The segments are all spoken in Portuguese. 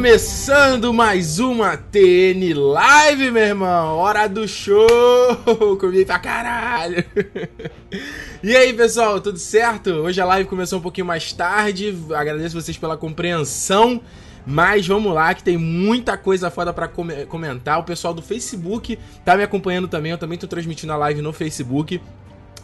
Começando mais uma TN Live, meu irmão. Hora do show. Comi pra caralho. E aí, pessoal, tudo certo? Hoje a live começou um pouquinho mais tarde. Agradeço vocês pela compreensão. Mas vamos lá, que tem muita coisa foda pra comentar. O pessoal do Facebook tá me acompanhando também. Eu também tô transmitindo a live no Facebook.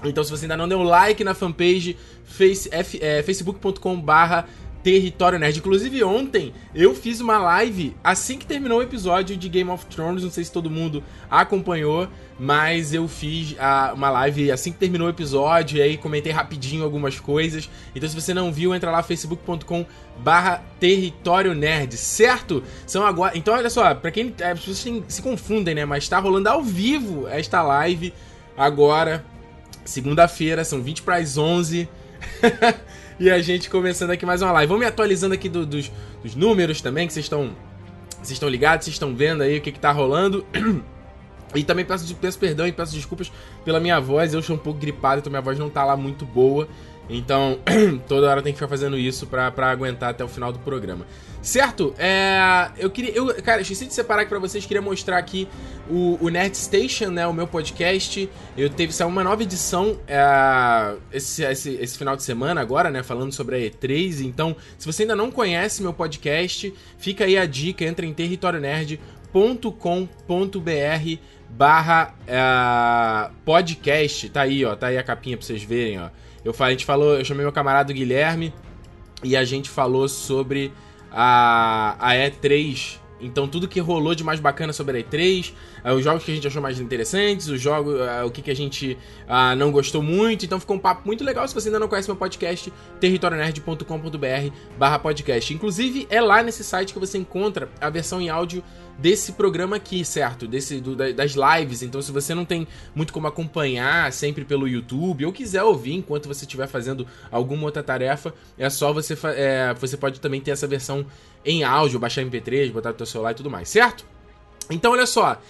Então, se você ainda não deu like na fanpage, face, é, facebook.com/barra Território Nerd. Inclusive, ontem eu fiz uma live assim que terminou o episódio de Game of Thrones. Não sei se todo mundo acompanhou, mas eu fiz a, uma live assim que terminou o episódio. E aí comentei rapidinho algumas coisas. Então, se você não viu, entra lá facebook.com barra Território Nerd, certo? São agora. Então, olha só, pra quem. Pessoas se confundem, né? Mas tá rolando ao vivo esta live agora, segunda-feira, são 20 para as 11. E a gente começando aqui mais uma live. Vamos me atualizando aqui do, dos, dos, números também, que vocês estão. Estão ligados, vocês estão vendo aí o que, que tá rolando. E também peço, peço perdão e peço desculpas pela minha voz. Eu estou um pouco gripado, então minha voz não tá lá muito boa. Então, toda hora tem que ficar fazendo isso pra aguentar até o final do programa. Certo? É, eu queria. Eu, cara, esqueci de separar aqui pra vocês. Queria mostrar aqui o, o Nerd Station, né? O meu podcast. Eu teve saiu uma nova edição é, esse, esse, esse final de semana agora, né? Falando sobre a E3. Então, se você ainda não conhece meu podcast, fica aí a dica. Entra em territorionerd.com.br barra é, podcast. Tá aí, ó. Tá aí a capinha pra vocês verem, ó. Eu, a gente falou, eu chamei meu camarada Guilherme e a gente falou sobre a, a E3. Então tudo que rolou de mais bacana sobre a E3, uh, os jogos que a gente achou mais interessantes, os jogos, uh, o que, que a gente uh, não gostou muito. Então ficou um papo muito legal. Se você ainda não conhece meu podcast, territorionerd.com.br barra podcast. Inclusive, é lá nesse site que você encontra a versão em áudio desse programa aqui, certo? Desse, do, das lives. Então, se você não tem muito como acompanhar sempre pelo YouTube ou quiser ouvir enquanto você estiver fazendo alguma outra tarefa, é só você. É, você pode também ter essa versão em áudio, baixar MP3, botar no teu celular e tudo mais, certo? Então, olha só.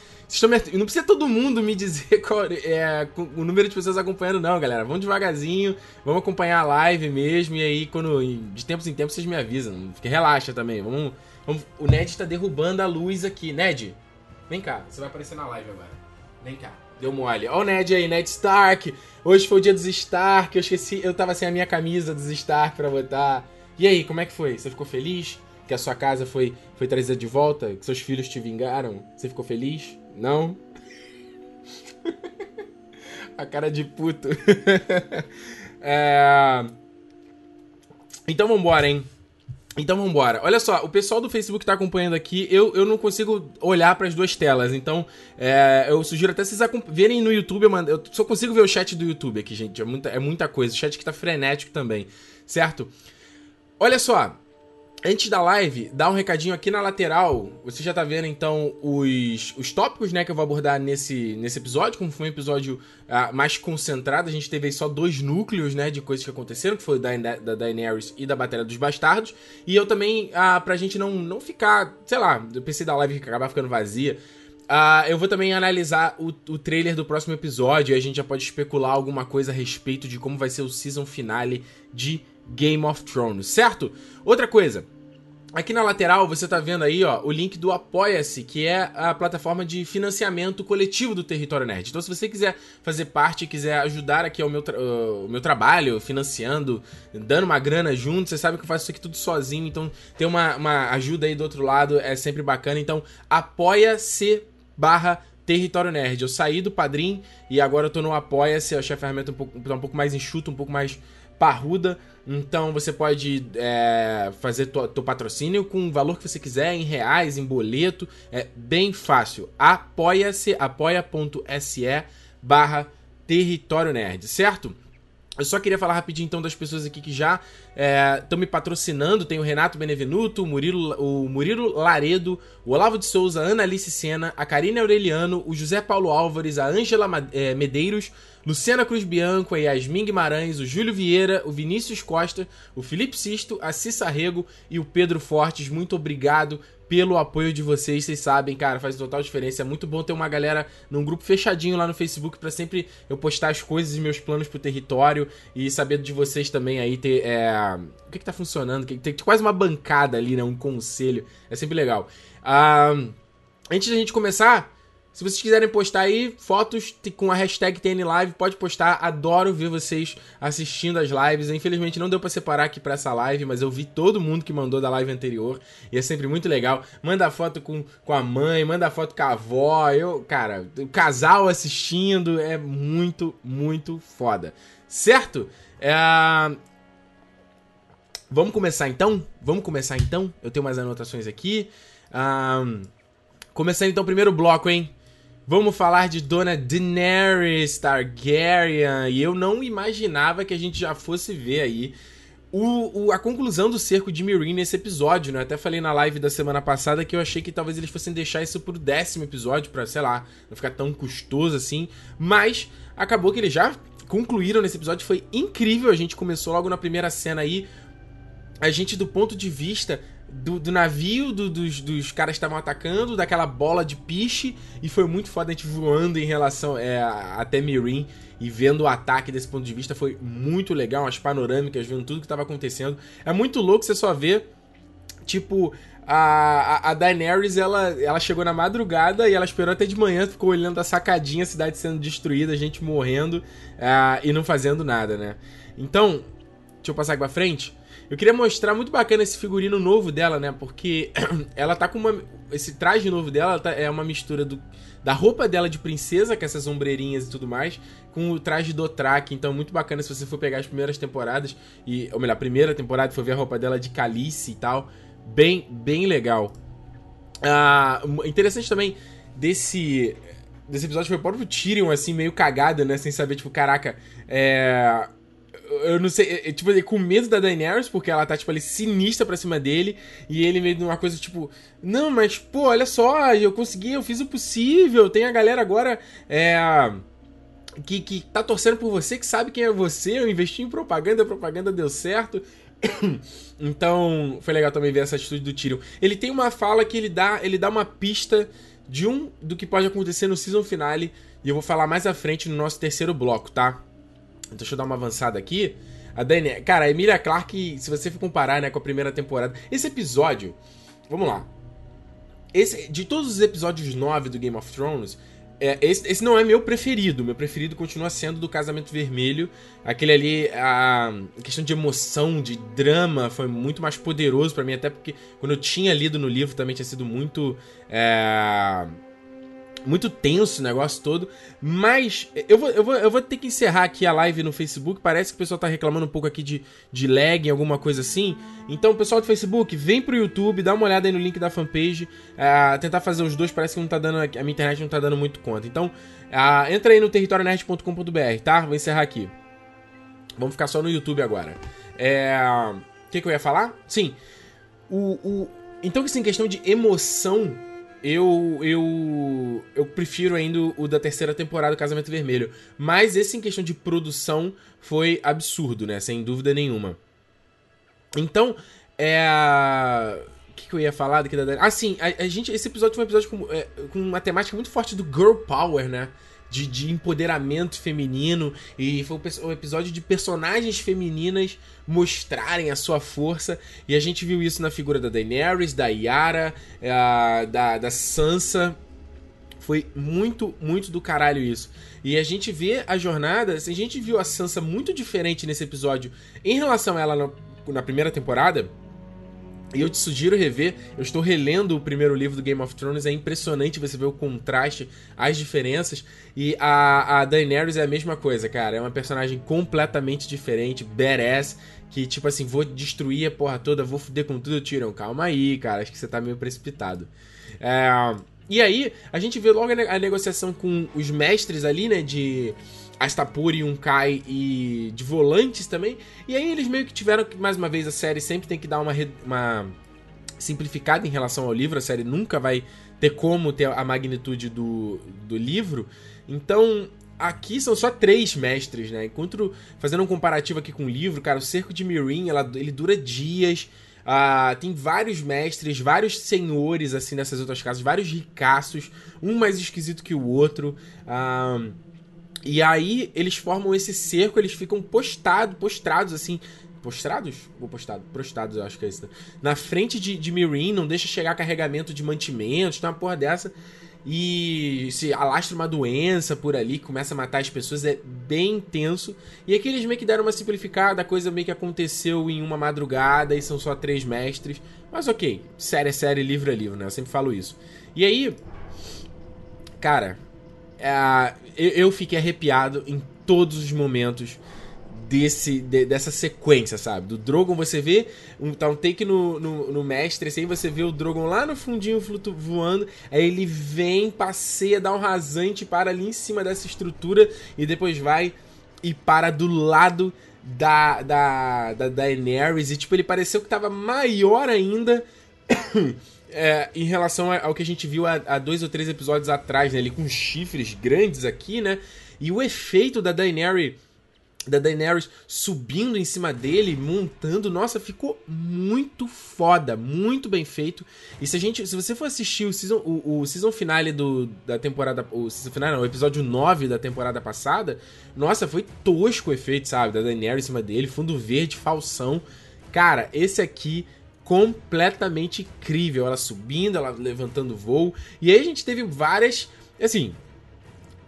Não precisa todo mundo me dizer qual é o número de pessoas acompanhando, não, galera. Vamos devagarzinho, vamos acompanhar a live mesmo. E aí, quando de tempos em tempos, vocês me avisam. Relaxa também. Vamos, vamos... O Ned está derrubando a luz aqui. Ned, vem cá. Você vai aparecer na live agora. Vem cá. Deu mole. Ó o Ned aí, Ned Stark. Hoje foi o dia dos Stark. Eu esqueci, eu tava sem a minha camisa dos Stark pra botar. E aí, como é que foi? Você ficou feliz? Que a sua casa foi, foi trazida de volta? Que seus filhos te vingaram? Você ficou feliz? Não? A cara de puto. é... Então vambora, hein? Então vambora. Olha só, o pessoal do Facebook tá acompanhando aqui. Eu, eu não consigo olhar para as duas telas. Então, é, eu sugiro até vocês verem no YouTube. Eu, mando, eu, só consigo ver o chat do YouTube aqui, gente. É muita, é muita coisa. O chat que tá frenético também, certo? Olha só, Antes da live, dá um recadinho aqui na lateral. Você já tá vendo então os, os tópicos né, que eu vou abordar nesse, nesse episódio. Como foi um episódio uh, mais concentrado, a gente teve aí só dois núcleos né, de coisas que aconteceram, que foi da, da Daenerys e da Batalha dos Bastardos. E eu também, uh, pra gente não, não ficar, sei lá, eu pensei da live acabar ficando vazia. Uh, eu vou também analisar o, o trailer do próximo episódio e a gente já pode especular alguma coisa a respeito de como vai ser o season finale de Game of Thrones, certo? Outra coisa, Aqui na lateral você tá vendo aí, ó, o link do Apoia-se, que é a plataforma de financiamento coletivo do Território Nerd. Então, se você quiser fazer parte, quiser ajudar aqui ao meu, uh, o meu trabalho, financiando, dando uma grana junto, você sabe que eu faço isso aqui tudo sozinho, então ter uma, uma ajuda aí do outro lado é sempre bacana. Então, apoia-se barra Território Nerd. Eu saí do Padrim e agora eu tô no Apoia-se, achei a ferramenta um pouco, um pouco mais enxuta, um pouco mais parruda. Então você pode é, fazer teu patrocínio com o valor que você quiser, em reais, em boleto. É bem fácil. Apoia-se, apoia.se barra Território Nerd, certo? Eu só queria falar rapidinho então das pessoas aqui que já estão é, me patrocinando. Tem o Renato Benevenuto, o Murilo, o Murilo Laredo, o Olavo de Souza, a Ana Alice Sena, a Karine Aureliano, o José Paulo Álvares, a Ângela é, Medeiros, Luciana Cruz Bianco, a Yasmin Guimarães, o Júlio Vieira, o Vinícius Costa, o Felipe Sisto, a Cissa Rego e o Pedro Fortes. Muito obrigado pelo apoio de vocês. Vocês sabem, cara, faz total diferença. É muito bom ter uma galera num grupo fechadinho lá no Facebook para sempre eu postar as coisas e meus planos pro território e saber de vocês também aí ter. É... O que, que tá funcionando? Tem quase uma bancada ali, né? Um conselho. É sempre legal. Ah, antes da gente começar. Se vocês quiserem postar aí fotos com a hashtag TNLive, pode postar. Adoro ver vocês assistindo as lives. Infelizmente não deu para separar aqui para essa live, mas eu vi todo mundo que mandou da live anterior. E é sempre muito legal. Manda foto com, com a mãe, manda foto com a avó. Eu, cara, o casal assistindo é muito, muito foda. Certo? É... Vamos começar então? Vamos começar então? Eu tenho mais anotações aqui. Um... Começando então o primeiro bloco, hein? Vamos falar de Dona Daenerys Targaryen. E eu não imaginava que a gente já fosse ver aí o, o, a conclusão do cerco de Meereen nesse episódio, né? Eu até falei na live da semana passada que eu achei que talvez eles fossem deixar isso pro décimo episódio, pra, sei lá, não ficar tão custoso assim. Mas acabou que eles já concluíram nesse episódio. Foi incrível. A gente começou logo na primeira cena aí. A gente, do ponto de vista do, do navio, do, dos, dos caras que estavam atacando, daquela bola de piche, e foi muito foda a gente voando em relação é, até Mirin e vendo o ataque desse ponto de vista. Foi muito legal, as panorâmicas, vendo tudo que estava acontecendo. É muito louco você só ver, tipo, a, a, Daenerys, ela, ela chegou na madrugada e ela esperou até de manhã, ficou olhando a sacadinha, a cidade sendo destruída, a gente morrendo uh, e não fazendo nada, né? Então, deixa eu passar aqui pra frente. Eu queria mostrar muito bacana esse figurino novo dela, né? Porque ela tá com uma. Esse traje novo dela tá, é uma mistura do, da roupa dela de princesa, com essas ombreirinhas e tudo mais, com o traje do Track. Então, muito bacana se você for pegar as primeiras temporadas, e, ou melhor, a primeira temporada, for ver a roupa dela de calice e tal. Bem, bem legal. Ah, interessante também desse. Desse episódio foi o próprio Tyrion, assim, meio cagado, né? Sem saber, tipo, caraca, é eu não sei, é, tipo, ele com medo da Daenerys, porque ela tá, tipo, ali sinistra pra cima dele, e ele meio de uma coisa, tipo, não, mas, pô, olha só, eu consegui, eu fiz o possível, tem a galera agora, é... Que, que tá torcendo por você, que sabe quem é você, eu investi em propaganda, a propaganda deu certo. então, foi legal também ver essa atitude do Tyrion. Ele tem uma fala que ele dá, ele dá uma pista de um do que pode acontecer no season finale, e eu vou falar mais à frente no nosso terceiro bloco, tá? Deixa eu dar uma avançada aqui. A Dani, cara, a Emilia Clarke, se você for comparar, né, com a primeira temporada, esse episódio, vamos lá. Esse, de todos os episódios 9 do Game of Thrones, é, esse, esse, não é meu preferido. Meu preferido continua sendo do Casamento Vermelho. Aquele ali, a, a questão de emoção, de drama, foi muito mais poderoso para mim, até porque quando eu tinha lido no livro também tinha sido muito. É, muito tenso o negócio todo. Mas eu vou, eu, vou, eu vou ter que encerrar aqui a live no Facebook. Parece que o pessoal tá reclamando um pouco aqui de, de lag, alguma coisa assim. Então, pessoal do Facebook, vem pro YouTube, dá uma olhada aí no link da fanpage. Uh, tentar fazer os dois, parece que não tá dando. A minha internet não tá dando muito conta. Então, uh, entra aí no territorionerd.com.br, tá? Vou encerrar aqui. Vamos ficar só no YouTube agora. É. O que, que eu ia falar? Sim. O, o... Então, assim, questão de emoção eu, eu, eu prefiro ainda o da terceira temporada do Casamento Vermelho. Mas esse em questão de produção foi absurdo, né? Sem dúvida nenhuma. Então, é. O que, que eu ia falar daqui da. Ah, sim, a, a gente. Esse episódio foi um episódio com, é, com uma temática muito forte do Girl Power, né? De, de empoderamento feminino. E foi um episódio de personagens femininas mostrarem a sua força. E a gente viu isso na figura da Daenerys, da Yara, uh, da, da Sansa. Foi muito, muito do caralho isso. E a gente vê a jornada. A gente viu a Sansa muito diferente nesse episódio em relação a ela na primeira temporada e eu te sugiro rever. Eu estou relendo o primeiro livro do Game of Thrones. É impressionante você ver o contraste, as diferenças. E a, a Daenerys é a mesma coisa, cara. É uma personagem completamente diferente, badass. Que, tipo assim, vou destruir a porra toda, vou fuder com tudo. Tiram, calma aí, cara. Acho que você tá meio precipitado. É, e aí, a gente vê logo a negociação com os mestres ali, né? De Astapuri, um Kai e de volantes também. E aí eles meio que tiveram que, mais uma vez, a série sempre tem que dar uma, uma simplificada em relação ao livro. A série nunca vai ter como ter a magnitude do, do livro. Então, aqui são só três mestres, né? Enquanto, fazendo um comparativo aqui com o livro, cara, o Cerco de Mirin, ela, ele dura dias. Uh, tem vários mestres, vários senhores, assim, nessas outras casas, vários ricaços, um mais esquisito que o outro. Uh, e aí eles formam esse cerco, eles ficam postados, postrados, assim, postrados? Ou postado? Prostrados, eu acho que é isso. Né? Na frente de, de Mirin, não deixa chegar carregamento de mantimentos, tem uma porra dessa. E se alastra uma doença por ali, começa a matar as pessoas, é bem intenso. E aqui eles meio que deram uma simplificada, a coisa meio que aconteceu em uma madrugada e são só três mestres. Mas ok, série é série, livro é livro, né? Eu sempre falo isso. E aí, cara, é, eu, eu fiquei arrepiado em todos os momentos desse, de, dessa sequência, sabe? Do Drogon você vê, um, tá um take no, no, no mestre, assim, você vê o Drogon lá no fundinho flutu, voando, aí ele vem, passeia, dá um rasante, para ali em cima dessa estrutura e depois vai e para do lado da, da, da Daenerys e tipo, ele pareceu que tava maior ainda é, em relação ao que a gente viu há, dois ou três episódios atrás, né? Ele com chifres grandes aqui, né? E o efeito da Daenerys da Daenerys subindo em cima dele, montando, nossa, ficou muito foda, muito bem feito. E se a gente, se você for assistir o season, o, o season finale do, da temporada, o season finale, não, o episódio 9 da temporada passada, nossa, foi tosco o efeito, sabe, da Daenerys em cima dele, fundo verde, falsão. Cara, esse aqui completamente incrível, ela subindo, ela levantando voo. E aí a gente teve várias, assim,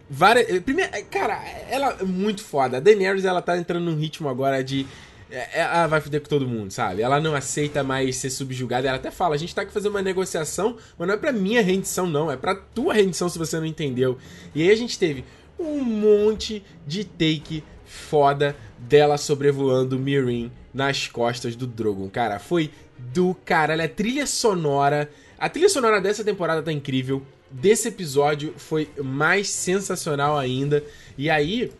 várias. Eh, primeiro, eh, cara, ela é muito foda. A Daenerys, ela tá entrando num ritmo agora de. Eh, ela vai foder com todo mundo, sabe? Ela não aceita mais ser subjugada. Ela até fala: a gente tá aqui fazendo uma negociação, mas não é pra minha rendição, não. É pra tua rendição se você não entendeu. E aí a gente teve um monte de take foda dela sobrevoando Mirin nas costas do Drogon. Cara, foi do caralho. A trilha sonora. A trilha sonora dessa temporada tá incrível desse episódio foi mais sensacional ainda. E aí,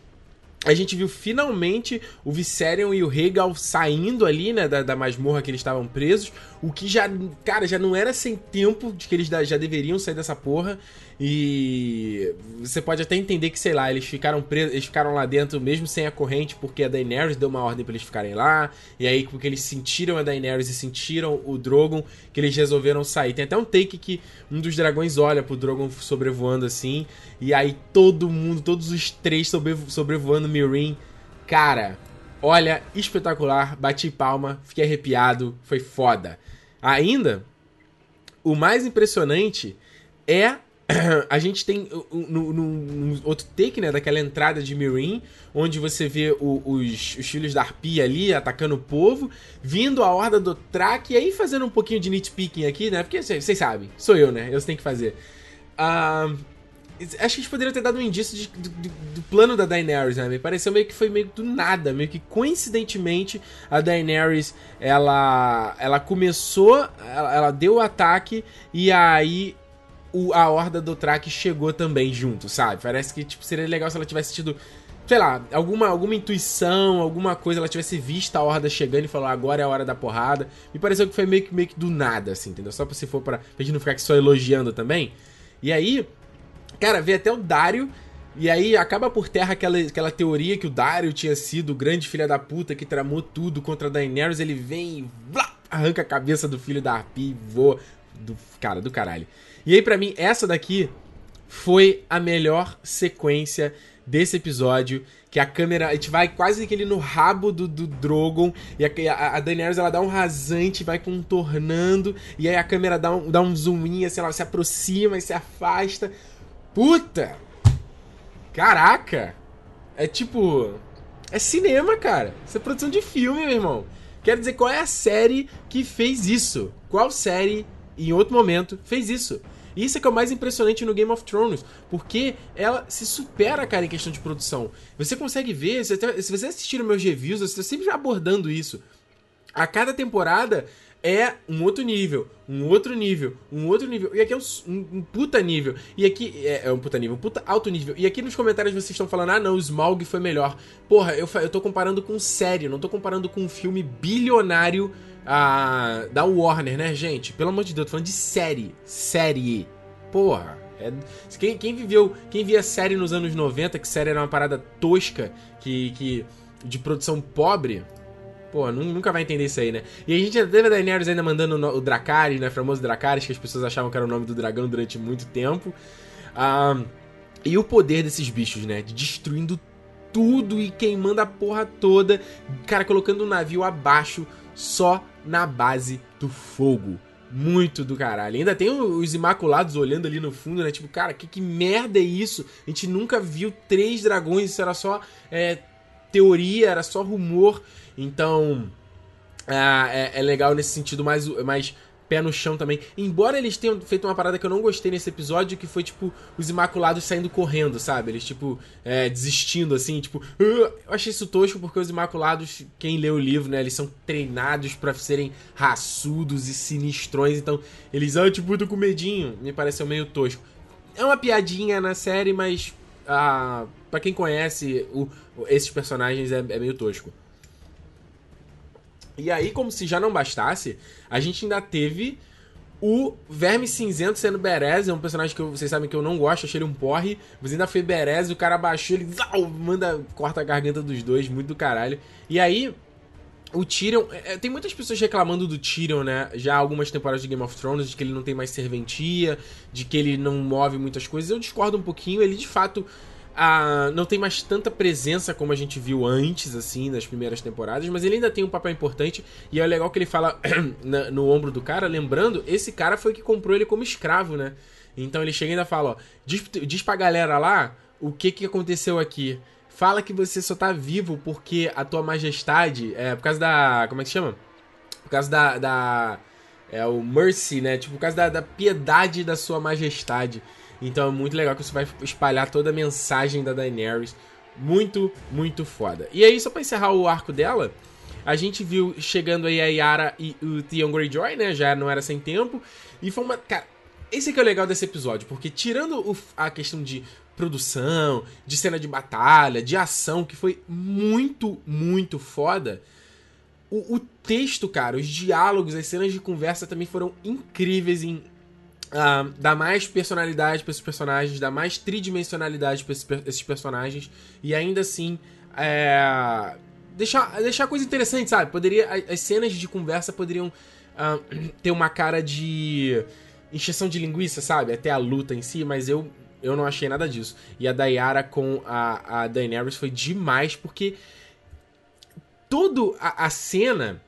a gente viu finalmente o Viserion e o Regal saindo ali, né, da, da masmorra que eles estavam presos. O que já, cara, já não era sem tempo de que eles já deveriam sair dessa porra. E você pode até entender que, sei lá, eles ficaram presos, eles ficaram lá dentro mesmo sem a corrente, porque a Daenerys deu uma ordem para eles ficarem lá. E aí, porque eles sentiram a Daenerys e sentiram o Drogon, que eles resolveram sair. Tem até um take que um dos dragões olha pro Drogon sobrevoando assim. E aí todo mundo, todos os três sobre, sobrevoando Mirin. Cara, olha, espetacular. Bati palma, fiquei arrepiado, foi foda. Ainda, o mais impressionante é a gente tem no, outro take, né, daquela entrada de Mirin, onde você vê o, os, os, filhos da Arpia ali atacando o povo, vindo a horda do Track, e aí fazendo um pouquinho de nitpicking aqui, né, porque vocês sabem, sou eu, né, eu tenho que fazer. Uh, acho que a gente poderia ter dado um indício de, do, do, plano da Daenerys, né, me pareceu meio que foi meio do nada, meio que coincidentemente a Daenerys, ela, ela começou, ela, ela deu o ataque, e aí o, a horda do Track chegou também junto, sabe? Parece que tipo, seria legal se ela tivesse tido, sei lá, alguma, alguma intuição, alguma coisa, ela tivesse visto a horda chegando e falou, agora é a hora da porrada. Me pareceu que foi meio que, meio que do nada, assim, entendeu? Só pra se for pra, pra gente não ficar aqui só elogiando também. E aí, cara, vê até o Dario. E aí acaba por terra aquela, aquela teoria que o Dario tinha sido o grande filho da puta que tramou tudo contra a Daenerys. Ele vem e blá, arranca a cabeça do filho da Arpi e voa. Do, cara, do caralho. E aí, para mim, essa daqui foi a melhor sequência desse episódio. Que a câmera. A gente vai quase que ele no rabo do, do Drogon. E a, a, Daenerys ela dá um rasante, vai contornando. E aí a câmera dá um, dá um zoom in, assim, ela se aproxima e se afasta. Puta! Caraca! É tipo. É cinema, cara. Isso é produção de filme, meu irmão. Quero dizer, qual é a série que fez isso? Qual série em outro momento, fez isso. E isso é que é o mais impressionante no Game of Thrones, porque ela se supera, cara, em questão de produção. Você consegue ver, se você assistir meus reviews, eu estou sempre abordando isso. A cada temporada é um outro nível, um outro nível, um outro nível. E aqui é um, um, um puta nível. E aqui é, é, um puta nível, um puta alto nível. E aqui nos comentários vocês estão falando: ah, não, o Smaug foi melhor. Porra, eu, eu tô comparando com série, não tô comparando com um filme bilionário a, da Warner, né, gente? Pelo amor de Deus, tô falando de série. Série. Porra. É, quem, quem viveu. Quem via série nos anos 90, que série era uma parada tosca, que. que de produção pobre. Pô, nunca vai entender isso aí, né? E a gente já teve a Daenerys ainda mandando o Dracarys, né? O famoso Dracarys, que as pessoas achavam que era o nome do dragão durante muito tempo. Ah, e o poder desses bichos, né? De destruindo tudo e queimando a porra toda. Cara, colocando o navio abaixo só na base do fogo. Muito do caralho. Ainda tem os Imaculados olhando ali no fundo, né? Tipo, cara, que, que merda é isso? A gente nunca viu três dragões, isso era só é, teoria, era só rumor. Então, é, é, legal nesse sentido mais, mais pé no chão também. Embora eles tenham feito uma parada que eu não gostei nesse episódio, que foi, tipo, os Imaculados saindo correndo, sabe? Eles, tipo, é, desistindo, assim, tipo... Uh, eu achei isso tosco porque os Imaculados, quem lê o livro, né? Eles são treinados para serem raçudos e sinistrões, então eles, ah, tipo, tô com medinho. Me pareceu meio tosco. É uma piadinha na série, mas... Ah, para quem conhece o, esses personagens, é, é meio tosco. E aí, como se já não bastasse, a gente ainda teve o Verme Cinzento sendo Berez, é um personagem que eu, vocês sabem que eu não gosto, achei ele um porre, mas ainda foi Berez, o cara baixou, ele manda, corta a garganta dos dois, muito do caralho. E aí, o Tyrion, é, é, tem muitas pessoas reclamando do Tyrion, né, já algumas temporadas de Game of Thrones, de que ele não tem mais serventia, de que ele não move muitas coisas, eu discordo um pouquinho, ele de fato a, não tem mais tanta presença como a gente viu antes, assim, nas primeiras temporadas, mas ele ainda tem um papel importante e é legal que ele fala no ombro do cara, lembrando, esse cara foi que comprou ele como escravo, né? Então ele chega e ainda fala, ó, diz, diz pra galera lá o que que aconteceu aqui. Fala que você só tá vivo porque a tua majestade, é, por causa da, como é que chama? Por causa da, da é o mercy, né? Tipo, por causa da, da piedade da sua majestade. Então é muito legal que você vai espalhar toda a mensagem da Daenerys. Muito, muito foda. E aí, só pra encerrar o arco dela, a gente viu chegando aí a Yara e o Theon Greyjoy, né? Já não era sem tempo. E foi uma. Cara, esse aqui é o legal desse episódio, porque tirando o, a questão de produção, de cena de batalha, de ação, que foi muito, muito foda. O, o texto, cara, os diálogos, as cenas de conversa também foram incríveis em Uh, dá mais personalidade para esses personagens, dá mais tridimensionalidade para esses, esses, personagens e ainda assim é, deixar, deixar coisa interessante, sabe? Poderia as cenas de conversa poderiam uh, ter uma cara de encheção de linguiça, sabe? Até a luta em si, mas eu eu não achei nada disso. E a Dayara com a, a Daenerys foi demais porque toda a cena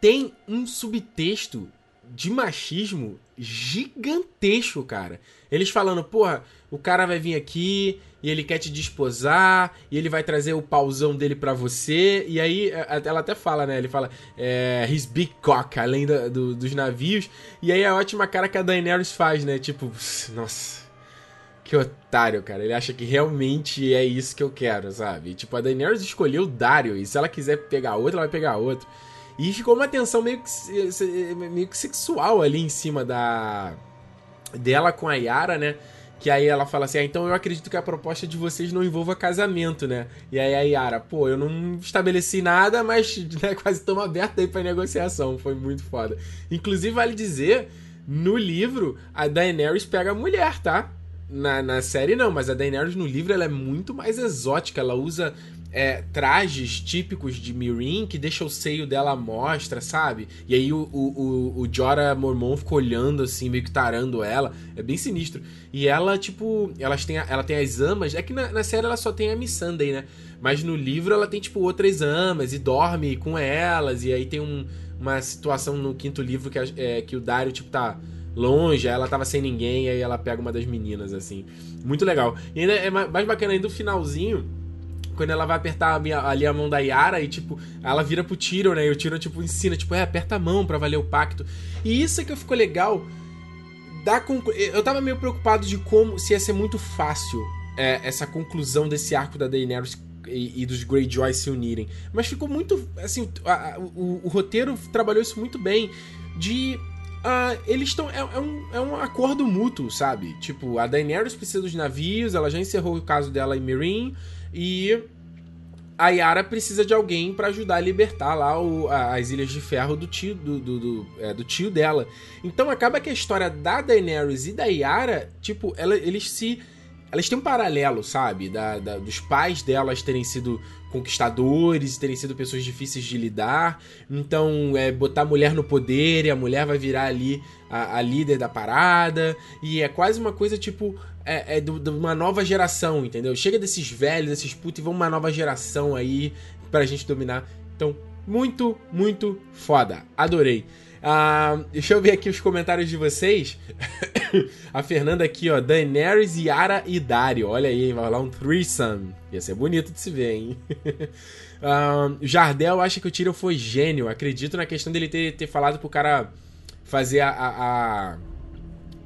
tem um subtexto de machismo gigantesco, cara. Eles falando, porra, o cara vai vir aqui e ele quer te desposar e ele vai trazer o pauzão dele para você. E aí ela até fala, né? Ele fala, é, his big cock, além do, do, dos navios. E aí a ótima cara que a Daenerys faz, né? Tipo, nossa. Que otário, cara. Ele acha que realmente é isso que eu quero, sabe? tipo, a Daenerys escolheu o Dario. E se ela quiser pegar outro, ela vai pegar outro. E ficou uma tensão meio que, meio que sexual ali em cima da dela com a Yara, né? Que aí ela fala assim: ah, então eu acredito que a proposta de vocês não envolva casamento, né? E aí a Yara, pô, eu não estabeleci nada, mas né, quase estamos abertos aí pra negociação. Foi muito foda. Inclusive, vale dizer, no livro, a Daenerys pega a mulher, tá? Na, na série não, mas a Daenerys no livro ela é muito mais exótica. Ela usa é, trajes típicos de Mirin que deixa o seio dela à mostra, sabe? E aí o, o, o, Jorah Mormon fica olhando assim, meio que tarando ela. É bem sinistro. E ela, tipo, elas têm, ela tem as amas. É que na, na série ela só tem a Missandei, né? Mas no livro ela tem, tipo, outras amas e dorme com elas. E aí tem um, uma situação no quinto livro que, é, que o Dario, tipo, tá longe, ela tava sem ninguém, aí ela pega uma das meninas, assim. Muito legal. E ainda é mais bacana ainda o finalzinho quando ela vai apertar a minha, ali a mão da Yara e, tipo, ela vira pro Tiro, né? E o Tiro, tipo, ensina, tipo, é, aperta a mão para valer o pacto. E isso é que ficou legal. Da conclu... Eu tava meio preocupado de como, se ia ser muito fácil é, essa conclusão desse arco da Daenerys e, e, dos Greyjoy se unirem. Mas ficou muito, assim, a, o, o roteiro trabalhou isso muito bem. De Uh, eles estão. É, é, um, é um acordo mútuo, sabe? Tipo, a Daenerys precisa dos navios, ela já encerrou o caso dela em Meereen, e a Yara precisa de alguém para ajudar a libertar lá o, a, as Ilhas de Ferro do tio, do, do, do, é, do, tio dela. Então acaba que a história da Daenerys e da Yara, tipo, ela, eles se elas têm um paralelo, sabe? Da, da, dos pais delas terem sido conquistadores, terem sido pessoas difíceis de lidar. Então, é botar a mulher no poder e a mulher vai virar ali a, a líder da parada. E é quase uma coisa tipo. É, é de uma nova geração, entendeu? Chega desses velhos, desses putos, e vamos uma nova geração aí pra gente dominar. Então, muito, muito foda. Adorei. Uh, deixa eu ver aqui os comentários de vocês. a Fernanda aqui, ó. Daenerys, Yara e Dario. Olha aí, vai rolar um threesome. Ia ser bonito de se ver, hein? uh, Jardel acha que o Tyrion foi gênio. Acredito na questão dele ter, ter falado pro cara fazer a, a, a,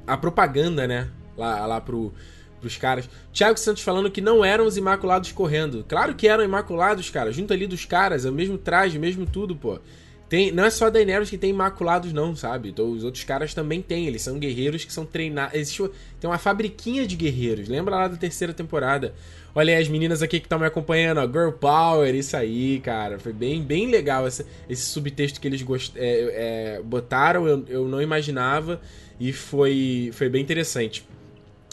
a propaganda, né? Lá, lá pro, pros caras. Thiago Santos falando que não eram os Imaculados correndo. Claro que eram Imaculados, cara. Junto ali dos caras, é o mesmo traje, mesmo tudo, pô. Tem, não é só a Daenerys que tem imaculados, não, sabe? Então, os outros caras também têm. Eles são guerreiros que são treinados. Existe tem uma fabriquinha de guerreiros. Lembra lá da terceira temporada? Olha aí as meninas aqui que estão me acompanhando, ó. Girl Power, isso aí, cara. Foi bem, bem legal esse, esse subtexto que eles gost... É, é, botaram. Eu, eu não imaginava. E foi, foi bem interessante.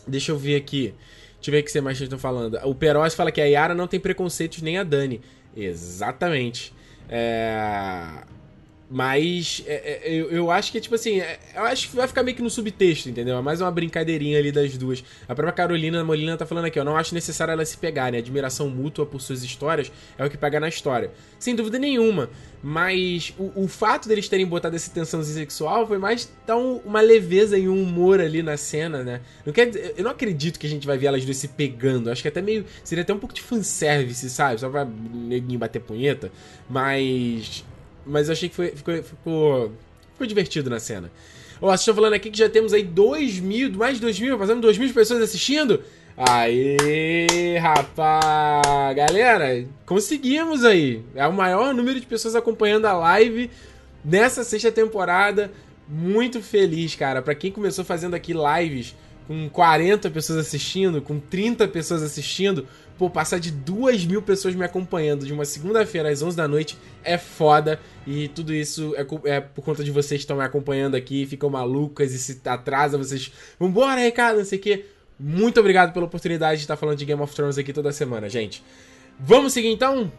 Deixa eu ver aqui. Deixa eu ver o que você mais estão falando. O Peroz fala que a Yara não tem preconceitos nem a Dani. Exatamente. É... Mas é, é, eu, eu acho que, tipo assim, é, eu acho que vai ficar meio que no subtexto, entendeu? É mais uma brincadeirinha ali das duas. A própria Carolina Molina tá falando aqui, ó. Não acho necessário elas se pegarem. Admiração mútua por suas histórias é o que pega na história. Sem dúvida nenhuma. Mas o, o fato deles terem botado essa tensão sexual foi mais dar um, uma leveza e um humor ali na cena, né? Não quer eu não acredito que a gente vai ver elas duas se pegando. Acho que até meio. Seria até um pouco de fanservice, sabe? Só pra neguinho bater punheta. Mas mas eu achei que foi, ficou, ficou, ficou divertido na cena. Ó, vocês estão falando aqui que já temos aí 2 mil, mais de 2 mil, passando 2 mil pessoas assistindo. Aê, rapaz! Galera, conseguimos aí. É o maior número de pessoas acompanhando a live nessa sexta temporada. Muito feliz, cara. Para quem começou fazendo aqui lives com 40 pessoas assistindo, com 30 pessoas assistindo, Pô, passar de duas mil pessoas me acompanhando de uma segunda-feira às 11 da noite é foda. E tudo isso é, é por conta de vocês que estão me acompanhando aqui, ficam malucas e se atrasa, vocês. Vambora, Ricardo, não sei o quê. Muito obrigado pela oportunidade de estar falando de Game of Thrones aqui toda semana, gente. Vamos seguir então?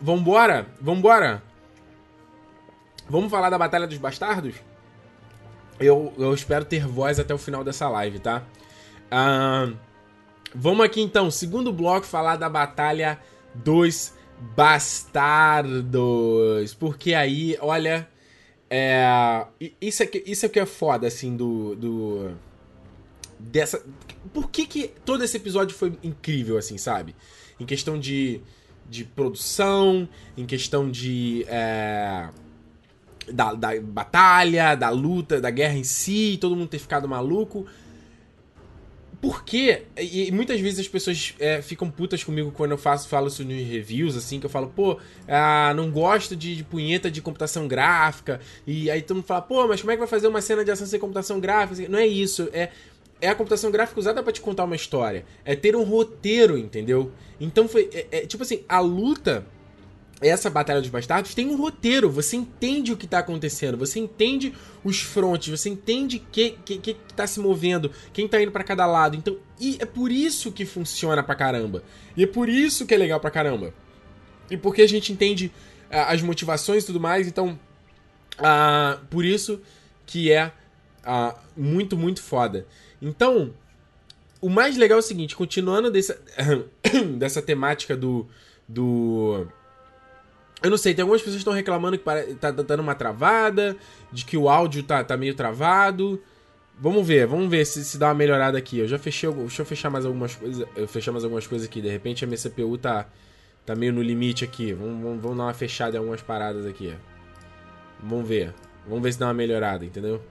Vambora? Vambora? Vamos falar da Batalha dos Bastardos? Eu, eu espero ter voz até o final dessa live, tá? Ahn. Uh... Vamos aqui então, segundo bloco, falar da Batalha dos Bastardos. Porque aí, olha. É, isso, é, isso é que é foda, assim, do. do dessa. Por que, que todo esse episódio foi incrível, assim, sabe? Em questão de, de produção, em questão de. É, da, da batalha, da luta, da guerra em si, todo mundo ter ficado maluco. Porque, e muitas vezes as pessoas é, ficam putas comigo quando eu faço, falo isso nos reviews, assim, que eu falo, pô, ah, não gosto de, de, punheta de computação gráfica. E aí todo mundo fala, pô, mas como é que vai fazer uma cena de ação sem computação gráfica? Não é isso, é, é a computação gráfica usada para te contar uma história. É ter um roteiro, entendeu? Então foi. É, é, tipo assim, a luta essa Batalha dos Bastardos tem um roteiro, você entende o que tá acontecendo, você entende os frontes, você entende que, que, que tá se movendo, quem tá indo para cada lado. Então, e é por isso que funciona pra caramba. E é por isso que é legal pra caramba. E porque a gente entende uh, as motivações e tudo mais, então. Uh, por isso que é uh, muito, muito foda. Então, o mais legal é o seguinte, continuando dessa, dessa temática do. do eu não sei, tem algumas pessoas que estão reclamando que tá, tá dando uma travada, de que o áudio tá, tá meio travado. Vamos ver, vamos ver se, se dá uma melhorada aqui. Eu já fechei, deixa eu fechar mais algumas coisas, eu fechar mais algumas coisas aqui. De repente a minha CPU tá tá meio no limite aqui. Vamos, vamos, vamos dar uma fechada em algumas paradas aqui. Vamos ver. Vamos ver se dá uma melhorada, entendeu?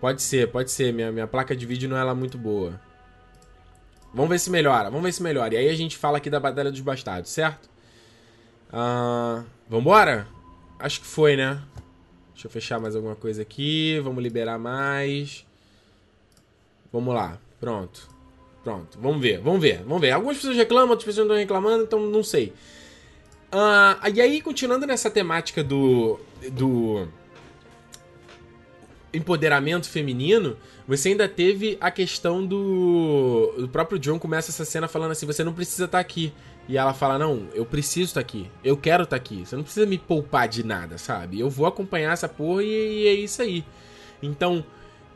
Pode ser, pode ser. Minha, minha placa de vídeo não é lá muito boa. Vamos ver se melhora, vamos ver se melhora. E aí a gente fala aqui da Batalha dos Bastardos, certo? Uh, vambora? Acho que foi, né? Deixa eu fechar mais alguma coisa aqui. Vamos liberar mais. Vamos lá. Pronto. Pronto. Vamos ver, vamos ver, vamos ver. Algumas pessoas reclamam, outras pessoas não estão reclamando, então não sei. Uh, e aí, continuando nessa temática do. do. empoderamento feminino, você ainda teve a questão do. O próprio John começa essa cena falando assim: você não precisa estar tá aqui. E ela fala: Não, eu preciso estar tá aqui. Eu quero estar tá aqui. Você não precisa me poupar de nada, sabe? Eu vou acompanhar essa porra e, e é isso aí. Então,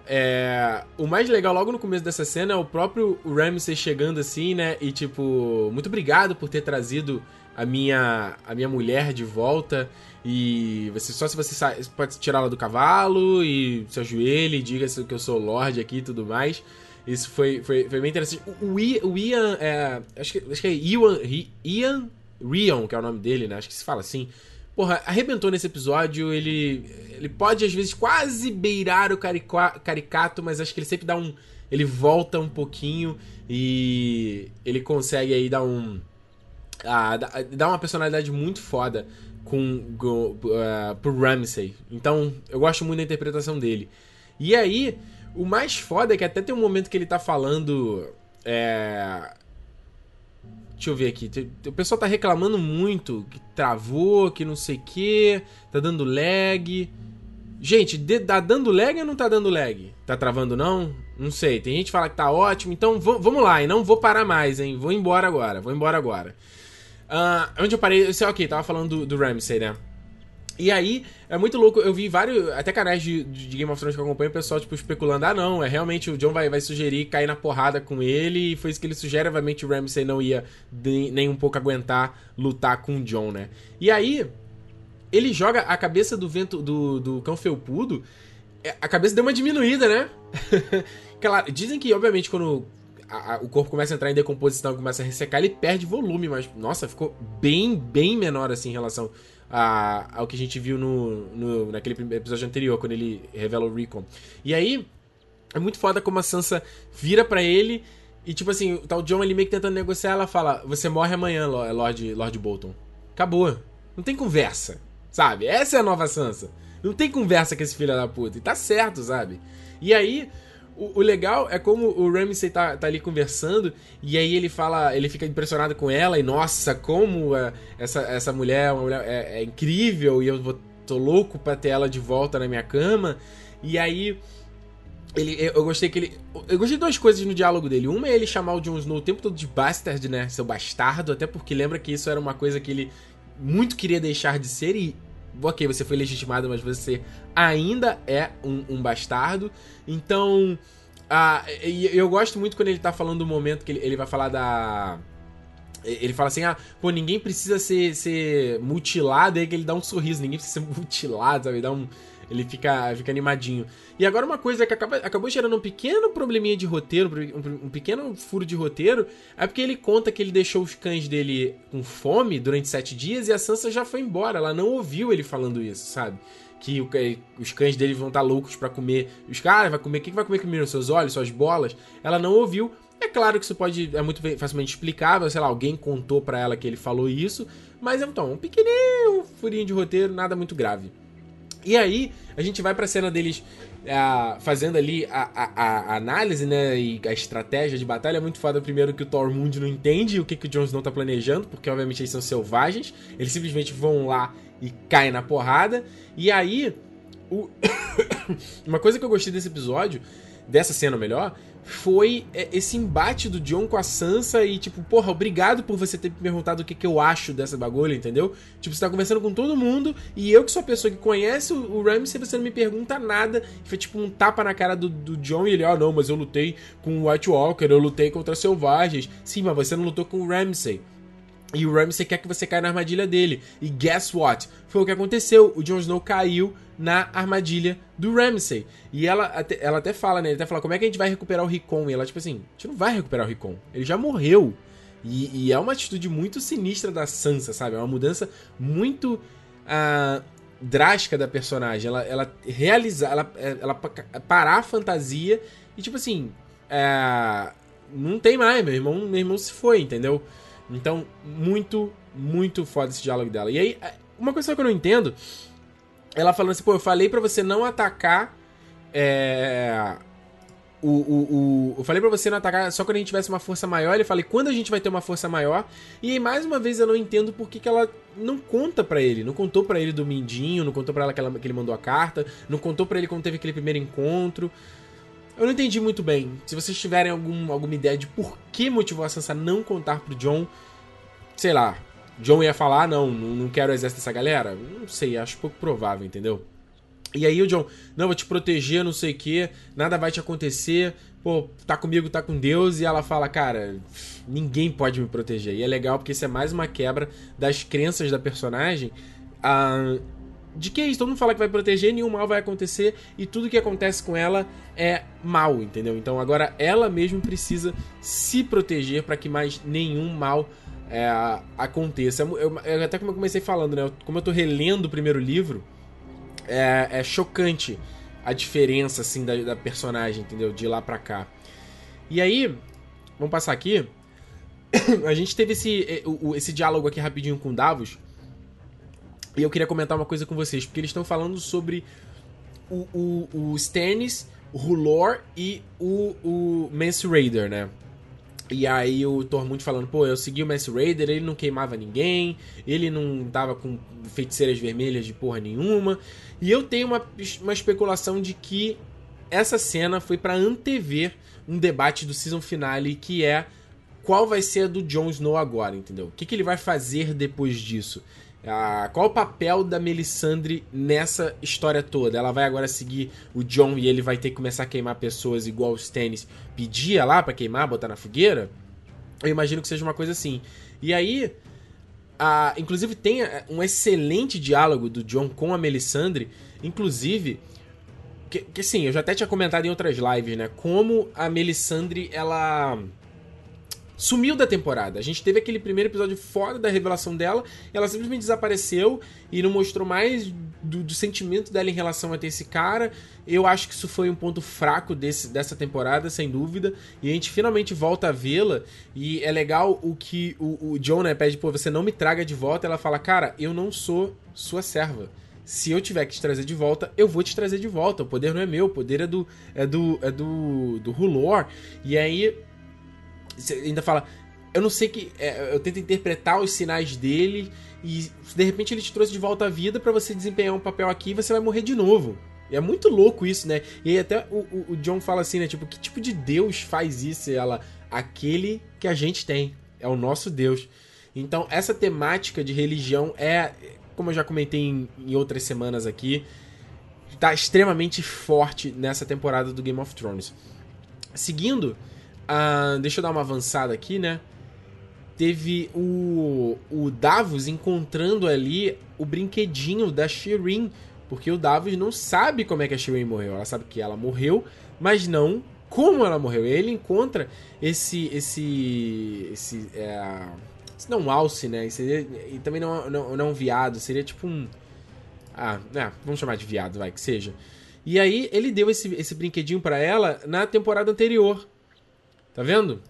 é, o mais legal logo no começo dessa cena é o próprio Ramsey chegando assim, né? E tipo, muito obrigado por ter trazido a minha, a minha mulher de volta. E você só se você pode tirar ela do cavalo e se ajoelhe e diga que eu sou Lorde aqui e tudo mais. Isso foi, foi, foi bem interessante. O, Ian, o Ian é, acho, que, acho que é Ian, Ian Rion, que é o nome dele, né? Acho que se fala assim. Porra, arrebentou nesse episódio. Ele, ele pode, às vezes, quase beirar o caricato, mas acho que ele sempre dá um. Ele volta um pouquinho e ele consegue aí dar um. Ah, dar uma personalidade muito foda com, com uh, pro Ramsey. Então, eu gosto muito da interpretação dele. E aí, o mais foda é que até tem um momento que ele tá falando. É... Deixa eu ver aqui. O pessoal tá reclamando muito que travou, que não sei o que, tá dando lag. Gente, tá dando lag ou não tá dando lag? Tá travando não? Não sei. Tem gente que fala que tá ótimo, então vamos lá, e não vou parar mais, hein? Vou embora agora, vou embora agora. Uh, onde eu parei, eu sei, ok, tava falando do, do Ramsey, né? E aí, é muito louco, eu vi vários, até canais de, de Game of Thrones que eu acompanho, o pessoal, tipo, especulando, ah, não, é realmente, o John vai, vai sugerir cair na porrada com ele, e foi isso que ele sugere, obviamente o Ramsey não ia de, nem um pouco aguentar lutar com o John, né? E aí, ele joga a cabeça do vento, do, do cão felpudo, é, a cabeça deu uma diminuída, né? claro, dizem que, obviamente, quando a, a, o corpo começa a entrar em decomposição, começa a ressecar, ele perde volume, mas, nossa, ficou bem, bem menor, assim, em relação ao que a gente viu no, no, naquele episódio anterior, quando ele revela o Recon. E aí, é muito foda como a Sansa vira para ele e, tipo assim, o tal John ele meio que tentando negociar, ela fala: Você morre amanhã, Lord, Lord Bolton. Acabou. Não tem conversa, sabe? Essa é a nova Sansa. Não tem conversa com esse filho da puta. E tá certo, sabe? E aí, o, o, legal é como o Ramsey tá, tá ali conversando e aí ele fala, ele fica impressionado com ela e nossa, como é, essa, essa mulher, uma mulher é, é, incrível e eu vou, tô louco pra ter ela de volta na minha cama. E aí ele, eu gostei que ele. Eu gostei de duas coisas no diálogo dele. Uma é ele chamar o Jon Snow o tempo todo de bastard, né? Seu bastardo, até porque lembra que isso era uma coisa que ele muito queria deixar de ser e. Ok, você foi legitimado, mas você ainda é um, um bastardo. Então. Eu gosto muito quando ele tá falando do momento que ele, ele vai falar da. Ele fala assim, ah, pô, ninguém precisa ser, ser mutilado, aí que ele dá um sorriso, ninguém precisa ser mutilado, sabe? Dá um, ele fica, fica animadinho. E agora uma coisa que acaba, acabou gerando um pequeno probleminha de roteiro, um, um, pequeno furo de roteiro, é porque ele conta que ele deixou os cães dele com fome durante sete dias e a Sansa já foi embora, ela não ouviu ele falando isso, sabe? Que o, os cães dele vão estar loucos para comer. Os caras, vai comer. O que, vai comer primeiro? Seus olhos, suas bolas? Ela não ouviu. É claro que isso pode é muito facilmente explicável, sei lá, alguém contou para ela que ele falou isso, mas então, um pequenininho furinho de roteiro, nada muito grave. E aí, a gente vai pra cena deles uh, fazendo ali a, a, a, análise, né? E a estratégia de batalha. É muito foda, primeiro, que o Tormund não entende o que, que o Jon Snow tá planejando, porque obviamente eles são selvagens. Eles simplesmente vão lá e caem na porrada. E aí, o... uma coisa que eu gostei desse episódio, dessa cena melhor, foi é, esse embate do John com a Sansa e, tipo, porra, obrigado por você ter me perguntado o que, que eu acho dessa bagulho, entendeu? Tipo, você tá conversando com todo mundo e eu que sou a pessoa que conhece o, Ramsay, você não me pergunta nada. Foi tipo um tapa na cara do, do John e ele, ah, não, mas eu lutei com o White Walker, eu lutei contra selvagens. Sim, mas você não lutou com o Ramsay. E o Ramsay quer que você caia na armadilha dele. E guess what? Foi o que aconteceu. O Jon Snow caiu na armadilha do Ramsay. E ela até, ela até fala, né? Ele até fala, como é que a gente vai recuperar o Rickon? E ela, tipo assim, a gente não vai recuperar o Rickon. Ele já morreu. E, e é uma atitude muito sinistra da Sansa, sabe? É uma mudança muito uh, drástica da personagem. Ela, ela realizar, ela, ela parar a fantasia e, tipo assim, uh, não tem mais, meu irmão, meu irmão se foi, entendeu? Então, muito, muito foda esse diálogo dela. E aí, uma coisa que eu não entendo, ela falando assim, pô, eu falei para você não atacar é, o, o, o, eu falei pra você não atacar só quando a gente tivesse uma força maior. Ele falei, quando a gente vai ter uma força maior? E aí, mais uma vez, eu não entendo por que, que ela não conta para ele. Não contou para ele do Mindinho, não contou pra ela que, ela que ele mandou a carta, não contou para ele quando teve aquele primeiro encontro. Eu não entendi muito bem. Se vocês tiverem algum, alguma ideia de por que motivou a Sansa não contar pro John, sei lá, John ia falar, ah, não, não quero o exército dessa galera? Não sei, acho pouco provável, entendeu? E aí o John, não, vou te proteger, não sei o que, nada vai te acontecer, pô, tá comigo, tá com Deus, e ela fala, cara, ninguém pode me proteger. E é legal porque isso é mais uma quebra das crenças da personagem. Ah, de que é isso? Todo mundo fala que vai proteger, nenhum mal vai acontecer, e tudo que acontece com ela é mal, entendeu? Então agora ela mesma precisa se proteger para que mais nenhum mal é, aconteça. Eu, eu, até como eu comecei falando, né? Como eu tô relendo o primeiro livro é, é chocante a diferença, assim, da, da, personagem, entendeu? De lá pra cá. E aí, vamos passar aqui. a gente teve esse, esse diálogo aqui rapidinho com Davos. E eu queria comentar uma coisa com vocês, porque eles estão falando sobre o, o, o Stannis, o Rulor e o, o Mance Raider, né? E aí o Tormund falando, pô, eu segui o Mass Raider, ele não queimava ninguém, ele não tava com feiticeiras vermelhas de porra nenhuma. E eu tenho uma, uma especulação de que essa cena foi para antever um debate do season finale que é qual vai ser a do Jon Snow agora, entendeu? O que, que ele vai fazer depois disso? Ah, qual o papel da Melisandre nessa história toda? Ela vai agora seguir o John e ele vai ter que começar a queimar pessoas igual os Stannis pedia lá para queimar, botar na fogueira? Eu imagino que seja uma coisa assim. E aí, ah, inclusive tem eh, um excelente diálogo do John com a Melisandre, inclusive que, que sim, eu já até tinha comentado em outras lives, né? Como a Melisandre ela sumiu da temporada. A gente teve aquele primeiro episódio fora da revelação dela, ela simplesmente desapareceu e não mostrou mais do, do, sentimento dela em relação a ter esse cara. Eu acho que isso foi um ponto fraco desse, dessa temporada, sem dúvida. E a gente finalmente volta a vê-la. E é legal o que o, o John né, pede, pô, você não me traga de volta. Ela fala, cara, eu não sou sua serva. Se eu tiver que te trazer de volta, eu vou te trazer de volta. O poder não é meu, o poder é do é do é do do Rulor. E aí você ainda fala, eu não sei que. É, eu tento interpretar os sinais dele e de repente ele te trouxe de volta à vida para você desempenhar um papel aqui e você vai morrer de novo. E é muito louco isso, né? E aí até o, o, o, John fala assim, né? Tipo, que tipo de Deus faz isso? E ela, aquele que a gente tem. É o nosso Deus. Então, essa temática de religião é, como eu já comentei em, em outras semanas aqui, tá extremamente forte nessa temporada do Game of Thrones. Seguindo, ah, deixa eu dar uma avançada aqui, né? Teve o, o Davos encontrando ali o brinquedinho da Shirin. Porque o Davos não sabe como é que a Shirin morreu. Ela sabe que ela morreu, mas não como ela morreu. E ele encontra esse. esse. esse. É, não um alce, né? E, seria, e também não, não, não um viado, seria tipo um. Ah, é, vamos chamar de viado, vai, que seja. E aí ele deu esse, esse brinquedinho para ela na temporada anterior. Tá vendo?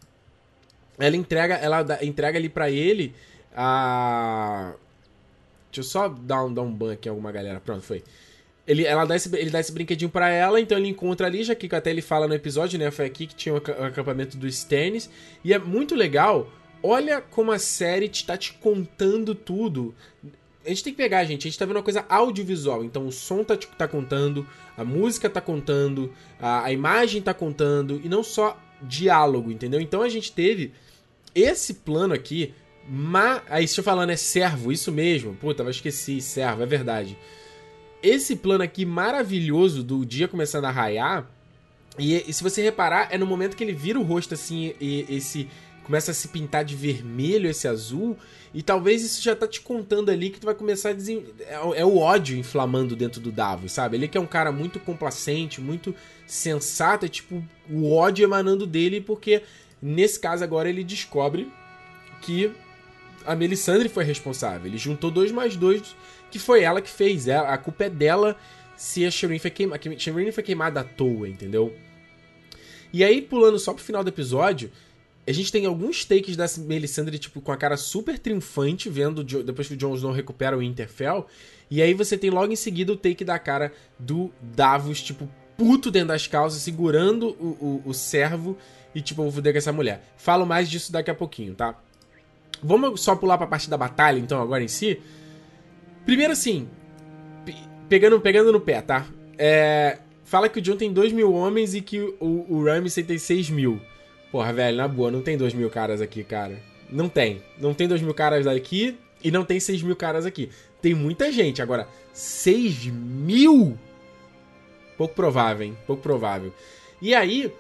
Ela entrega, ela entrega ali para ele a. Deixa eu só dar um, dar um ban aqui em alguma galera. Pronto, foi. Ele, ela dá esse, ele dá esse brinquedinho para ela, então ele encontra ali, já que até ele fala no episódio, né? Foi aqui que tinha o acampamento dos Stannis. E é muito legal. Olha como a série tá te contando tudo. A gente tem que pegar, gente. A gente tá vendo uma coisa audiovisual. Então o som tá, tá contando, a música tá contando, a, a imagem tá contando. E não só diálogo, entendeu? Então a gente teve esse plano aqui. Ma... Aí, se eu falando é servo, isso mesmo. Puta, eu esqueci, servo, é verdade. Esse plano aqui maravilhoso do dia começando a raiar. E, e, se você reparar, é no momento que ele vira o rosto assim, e esse começa a se pintar de vermelho esse azul, e talvez isso já tá te contando ali que tu vai começar a desen... é, é o ódio inflamando dentro do Davos, sabe? Ele que é um cara muito complacente, muito sensato, é tipo o ódio emanando dele, porque nesse caso agora ele descobre que a Melisandre foi responsável. Ele juntou dois mais dois, que foi ela que fez. A culpa é dela se a Shireen foi queimada. A Shireen foi queimada à toa, entendeu? E aí, pulando só pro final do episódio, a gente tem alguns takes da Melisandre, tipo, com a cara super triunfante, vendo depois que o Jon Snow recupera o Winterfell. E aí você tem logo em seguida o take da cara do Davos, tipo, puto dentro das calças, segurando o, o, o servo e, tipo, vou foder com essa mulher. Falo mais disso daqui a pouquinho, tá? Vamos só pular pra parte da batalha, então, agora em si. Primeiro, assim, pegando, pegando no pé, tá? É, fala que o John tem 2 mil homens e que o, o Ramsey tem 6 mil. Porra, velho, na boa, não tem 2 mil caras aqui, cara. Não tem. Não tem 2 mil caras aqui e não tem 6 mil caras aqui. Tem muita gente. Agora, 6 mil? Pouco provável, hein? Pouco provável. E aí,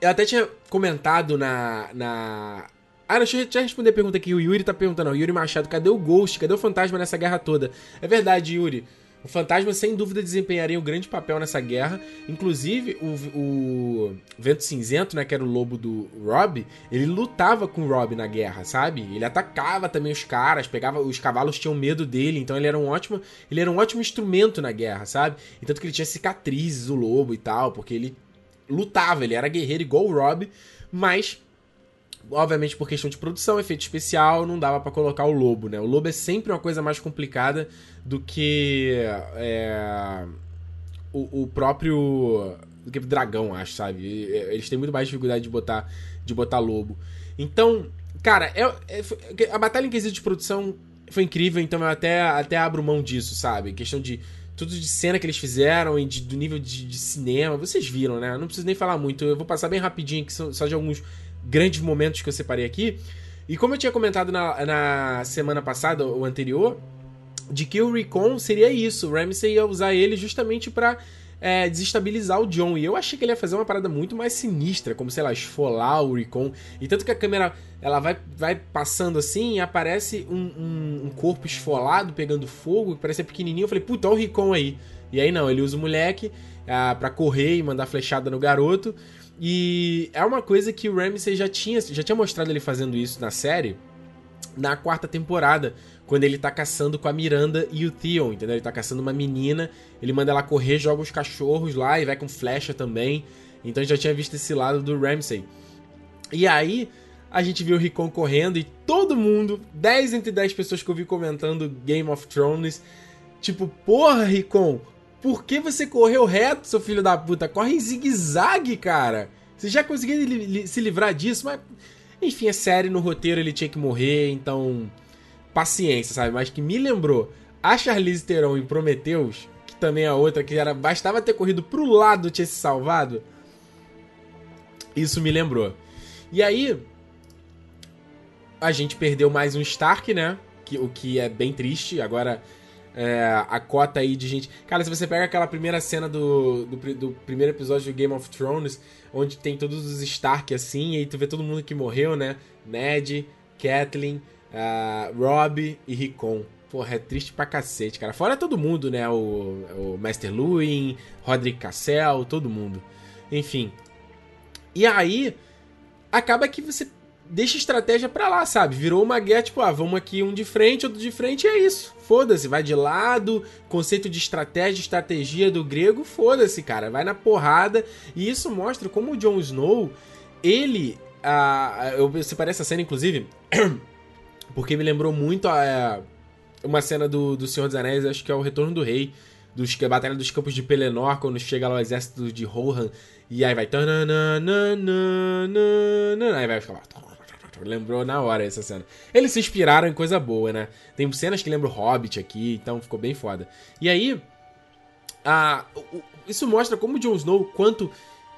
eu até tinha comentado na. na... Ah, deixa eu, eu responder a pergunta aqui. O Yuri tá perguntando, o Yuri Machado, cadê o Ghost? Cadê o fantasma nessa guerra toda? É verdade, Yuri. O fantasma, sem dúvida, desempenharia um grande papel nessa guerra. Inclusive, o, o, Vento Cinzento, né, que era o lobo do Rob, ele lutava com o Rob na guerra, sabe? Ele atacava também os caras, pegava. Os cavalos tinham medo dele, então ele era um ótimo. Ele era um ótimo instrumento na guerra, sabe? E tanto que ele tinha cicatrizes, o lobo e tal, porque ele lutava, ele era guerreiro igual o Rob, mas obviamente por questão de produção, efeito especial, não dava para colocar o lobo, né? O lobo é sempre uma coisa mais complicada do que é, o, o, próprio do que o dragão, acho, sabe? Eles têm muito mais dificuldade de botar de botar lobo. Então, cara, é, é a batalha em quesito de produção foi incrível, então eu até até abro mão disso, sabe? Questão de tudo de cena que eles fizeram e de, do nível de, de, cinema, vocês viram, né? Não preciso nem falar muito, eu vou passar bem rapidinho, que são só de alguns grandes momentos que eu separei aqui. E como eu tinha comentado na, na semana passada, ou anterior, de que o Recon seria isso. O Ramsey ia usar ele justamente para é, desestabilizar o John. E eu achei que ele ia fazer uma parada muito mais sinistra, como, sei lá, esfolar o Recon. E tanto que a câmera ela vai, vai passando assim e aparece um, um, um corpo esfolado pegando fogo, que parece pequenininho. Eu falei, puta, olha o Recon aí. E aí não, ele usa o moleque ah, para correr e mandar flechada no garoto. E é uma coisa que o Ramsey já tinha, já tinha mostrado ele fazendo isso na série na quarta temporada, quando ele tá caçando com a Miranda e o Theon, entendeu? Ele tá caçando uma menina, ele manda ela correr, joga os cachorros lá e vai com flecha também. Então já tinha visto esse lado do Ramsey. E aí a gente viu o Rickon correndo e todo mundo, 10 entre 10 pessoas que eu vi comentando Game of Thrones, tipo, porra, Rickon, por que você correu reto, seu filho da puta? Corre em zigue-zague, cara. Você já conseguiu li li se livrar disso, mas. Enfim, é sério, no roteiro ele tinha que morrer, então. Paciência, sabe? Mas que me lembrou a Charlize Theron em Prometheus, que também é outra, que era. Bastava ter corrido pro lado tinha se salvado. Isso me lembrou. E aí. A gente perdeu mais um Stark, né? Que, o que é bem triste. Agora é, a cota aí de gente. Cara, se você pega aquela primeira cena do, do, do, primeiro episódio do Game of Thrones, onde tem todos os Stark assim, e aí tu vê todo mundo que morreu, né? Ned, Kathleen, uh, Robb e Rickon. Porra, é triste pra cacete, cara. Fora todo mundo, né? O, o Master Luin, Roderick Cassel, todo mundo. Enfim. E aí, acaba que você deixa estratégia pra lá, sabe? Virou uma guerra, tipo, ah, vamos aqui um de frente, outro de frente, e é isso. Foda-se, vai de lado, conceito de estratégia, estratégia do grego, foda-se, cara, vai na porrada. E isso mostra como o Jon Snow, ele. Ah, eu separei essa cena, inclusive, porque me lembrou muito a, uma cena do, do Senhor dos Anéis, acho que é o Retorno do Rei, dos, a Batalha dos Campos de Pelennor, quando chega lá o exército de Rohan, e aí vai. Aí vai ficar lá. Lembrou na hora essa cena. Eles se inspiraram em coisa boa, né? Tem cenas que lembram Hobbit aqui, então ficou bem foda. E aí, a, isso mostra como o Jon Snow, quanto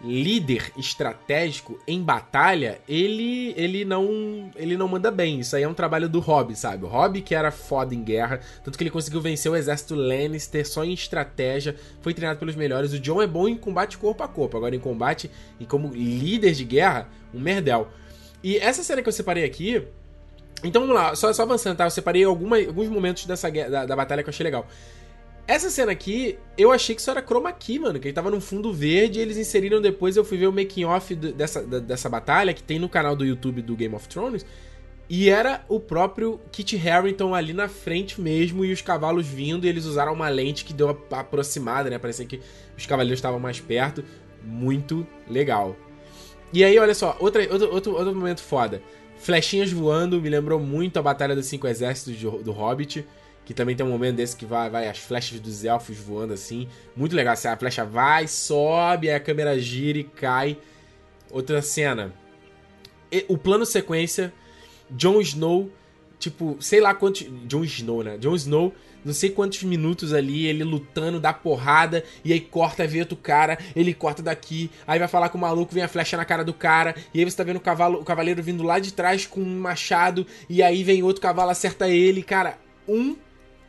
líder estratégico em batalha, ele ele não ele não manda bem. Isso aí é um trabalho do Robb, sabe? O Robb que era foda em guerra, tanto que ele conseguiu vencer o exército Lannister só em estratégia, foi treinado pelos melhores. O Jon é bom em combate corpo a corpo, agora em combate e como líder de guerra, um merdel. E essa cena que eu separei aqui. Então vamos lá, só, só avançando, tá? Eu separei alguma, alguns momentos dessa da, da batalha que eu achei legal. Essa cena aqui, eu achei que isso era chroma key, mano. Que ele tava num fundo verde e eles inseriram depois. Eu fui ver o making off dessa, dessa batalha que tem no canal do YouTube do Game of Thrones. E era o próprio Kit Harington ali na frente mesmo e os cavalos vindo. E eles usaram uma lente que deu a aproximada, né? Parecia que os cavaleiros estavam mais perto. Muito legal. E aí, olha só, outra, outro, outro, outro momento foda. Flechinhas voando, me lembrou muito a Batalha dos Cinco Exércitos do, do Hobbit. Que também tem um momento desse que vai, vai as flechas dos elfos voando assim. Muito legal. Assim, a flecha vai, sobe, aí a câmera gira e cai. Outra cena. E, o plano sequência. Jon Snow, tipo, sei lá quantos. Jon Snow, né? Jon Snow não sei quantos minutos ali, ele lutando, dá porrada, e aí corta, vê outro cara, ele corta daqui, aí vai falar com o maluco, vem a flecha na cara do cara, e aí você tá vendo o, cavalo, o cavaleiro vindo lá de trás com um machado, e aí vem outro cavalo, acerta ele, cara, um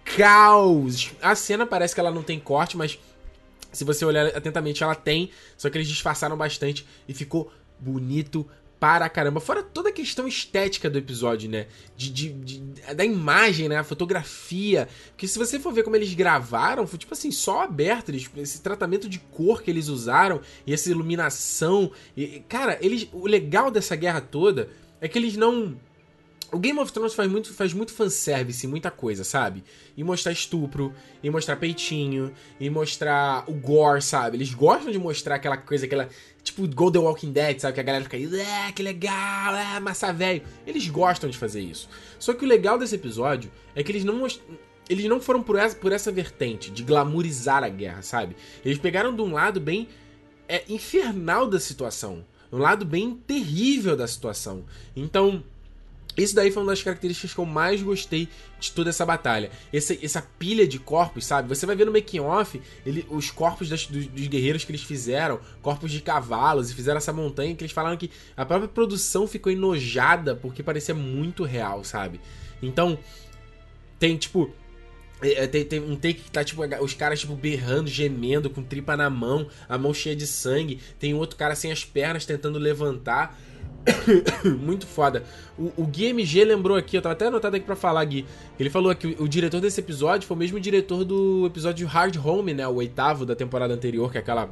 caos. A cena parece que ela não tem corte, mas se você olhar atentamente, ela tem, só que eles disfarçaram bastante e ficou bonito para caramba. Fora toda a questão estética do episódio, né? De, de, de, da imagem, né? A fotografia. Porque se você for ver como eles gravaram, foi tipo assim, só aberto. Eles, esse tratamento de cor que eles usaram e essa iluminação. E, cara, eles, o legal dessa guerra toda é que eles não o Game of Thrones faz muito, faz muito fanservice, muita coisa, sabe? E mostrar estupro, e mostrar peitinho, e mostrar o gore, sabe? Eles gostam de mostrar aquela coisa, aquela. Tipo Golden Walking Dead, sabe? Que a galera fica aí, é, que legal, é, massa velho. Eles gostam de fazer isso. Só que o legal desse episódio é que eles não Eles não foram por essa, por essa vertente de glamourizar a guerra, sabe? Eles pegaram de um lado bem é, infernal da situação. Um lado bem terrível da situação. Então, isso daí foi uma das características que eu mais gostei de toda essa batalha. Essa, essa pilha de corpos, sabe? Você vai ver no making off ele, os corpos das, dos, dos, guerreiros que eles fizeram, corpos de cavalos, e fizeram essa montanha que eles falaram que a própria produção ficou enojada porque parecia muito real, sabe? Então, tem tipo. É, é, tem, tem, um take que tá, tipo, os caras, tipo, berrando, gemendo, com tripa na mão, a mão cheia de sangue. Tem outro cara sem as pernas tentando levantar. Muito foda. O, o Gui MG lembrou aqui, eu tava até anotado aqui pra falar, Gui. Ele falou que o, o diretor desse episódio foi o mesmo diretor do episódio Hard Home, né? O oitavo da temporada anterior, que é aquela,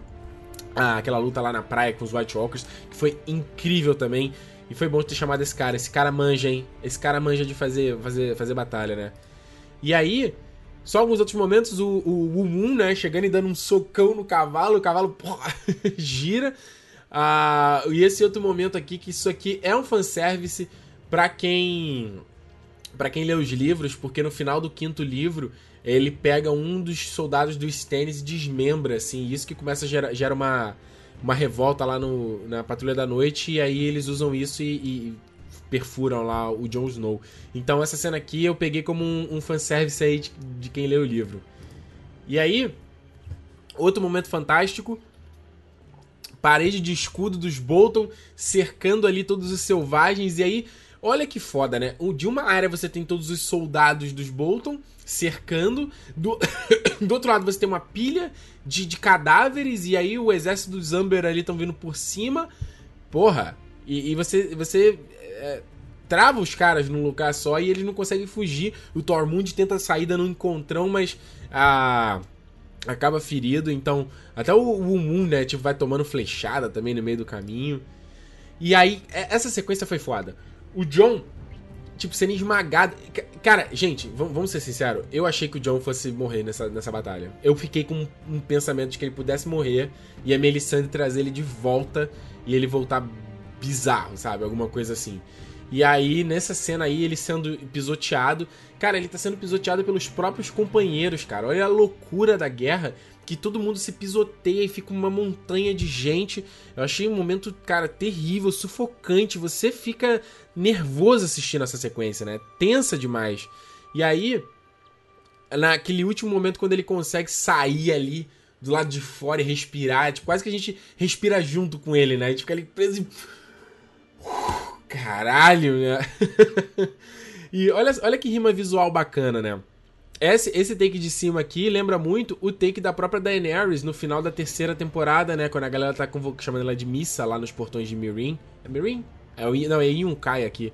ah, aquela luta lá na praia com os White Walkers, que foi incrível também. E foi bom ter chamado esse cara. Esse cara manja, hein? Esse cara manja de fazer, fazer, fazer batalha, né? E aí, só alguns outros momentos, o, o, o Moon, né? Chegando e dando um socão no cavalo, o cavalo porra, gira. Ah, e esse outro momento aqui, que isso aqui é um fanservice para quem para quem lê os livros, porque no final do quinto livro ele pega um dos soldados do Stannis e desmembra, assim, isso que começa a gerar, gera uma, uma revolta lá no, na Patrulha da Noite, e aí eles usam isso e, e perfuram lá o Jon Snow. Então essa cena aqui eu peguei como um, um fanservice aí de, de quem lê o livro. E aí, outro momento fantástico, parede de escudo dos Bolton cercando ali todos os selvagens. E aí, olha que foda, né? De uma área você tem todos os soldados dos Bolton cercando. Do, do outro lado você tem uma pilha de, de cadáveres. E aí o exército dos Amber ali estão vindo por cima. Porra. E, e você, você é, trava os caras num lugar só e eles não conseguem fugir. O Tormund tenta sair dando um encontrão, mas a acaba ferido, então até o, o Moon, né, tipo, vai tomando flechada também no meio do caminho. E aí, é, essa sequência foi foda. O John, tipo, sendo esmagado. Cara, gente, vamos ser sinceros, eu achei que o John fosse morrer nessa, nessa batalha. Eu fiquei com um, um pensamento de que ele pudesse morrer e a Melisandre trazer ele de volta e ele voltar bizarro, sabe? Alguma coisa assim. E aí, nessa cena aí, ele sendo pisoteado. Cara, ele tá sendo pisoteado pelos próprios companheiros, cara. Olha a loucura da guerra. Que todo mundo se pisoteia e fica uma montanha de gente. Eu achei um momento, cara, terrível, sufocante. Você fica nervoso assistindo essa sequência, né? Tensa demais. E aí, naquele último momento, quando ele consegue sair ali do lado de fora e respirar, tipo, quase que a gente respira junto com ele, né? A gente fica ali preso e Caralho, né? e olha, olha que rima visual bacana, né? Esse, esse take de cima aqui lembra muito o take da própria Daenerys no final da terceira temporada, né? Quando a galera tá chamando ela de missa lá nos portões de Mirin. É Mirin? É não, é Yunkai aqui.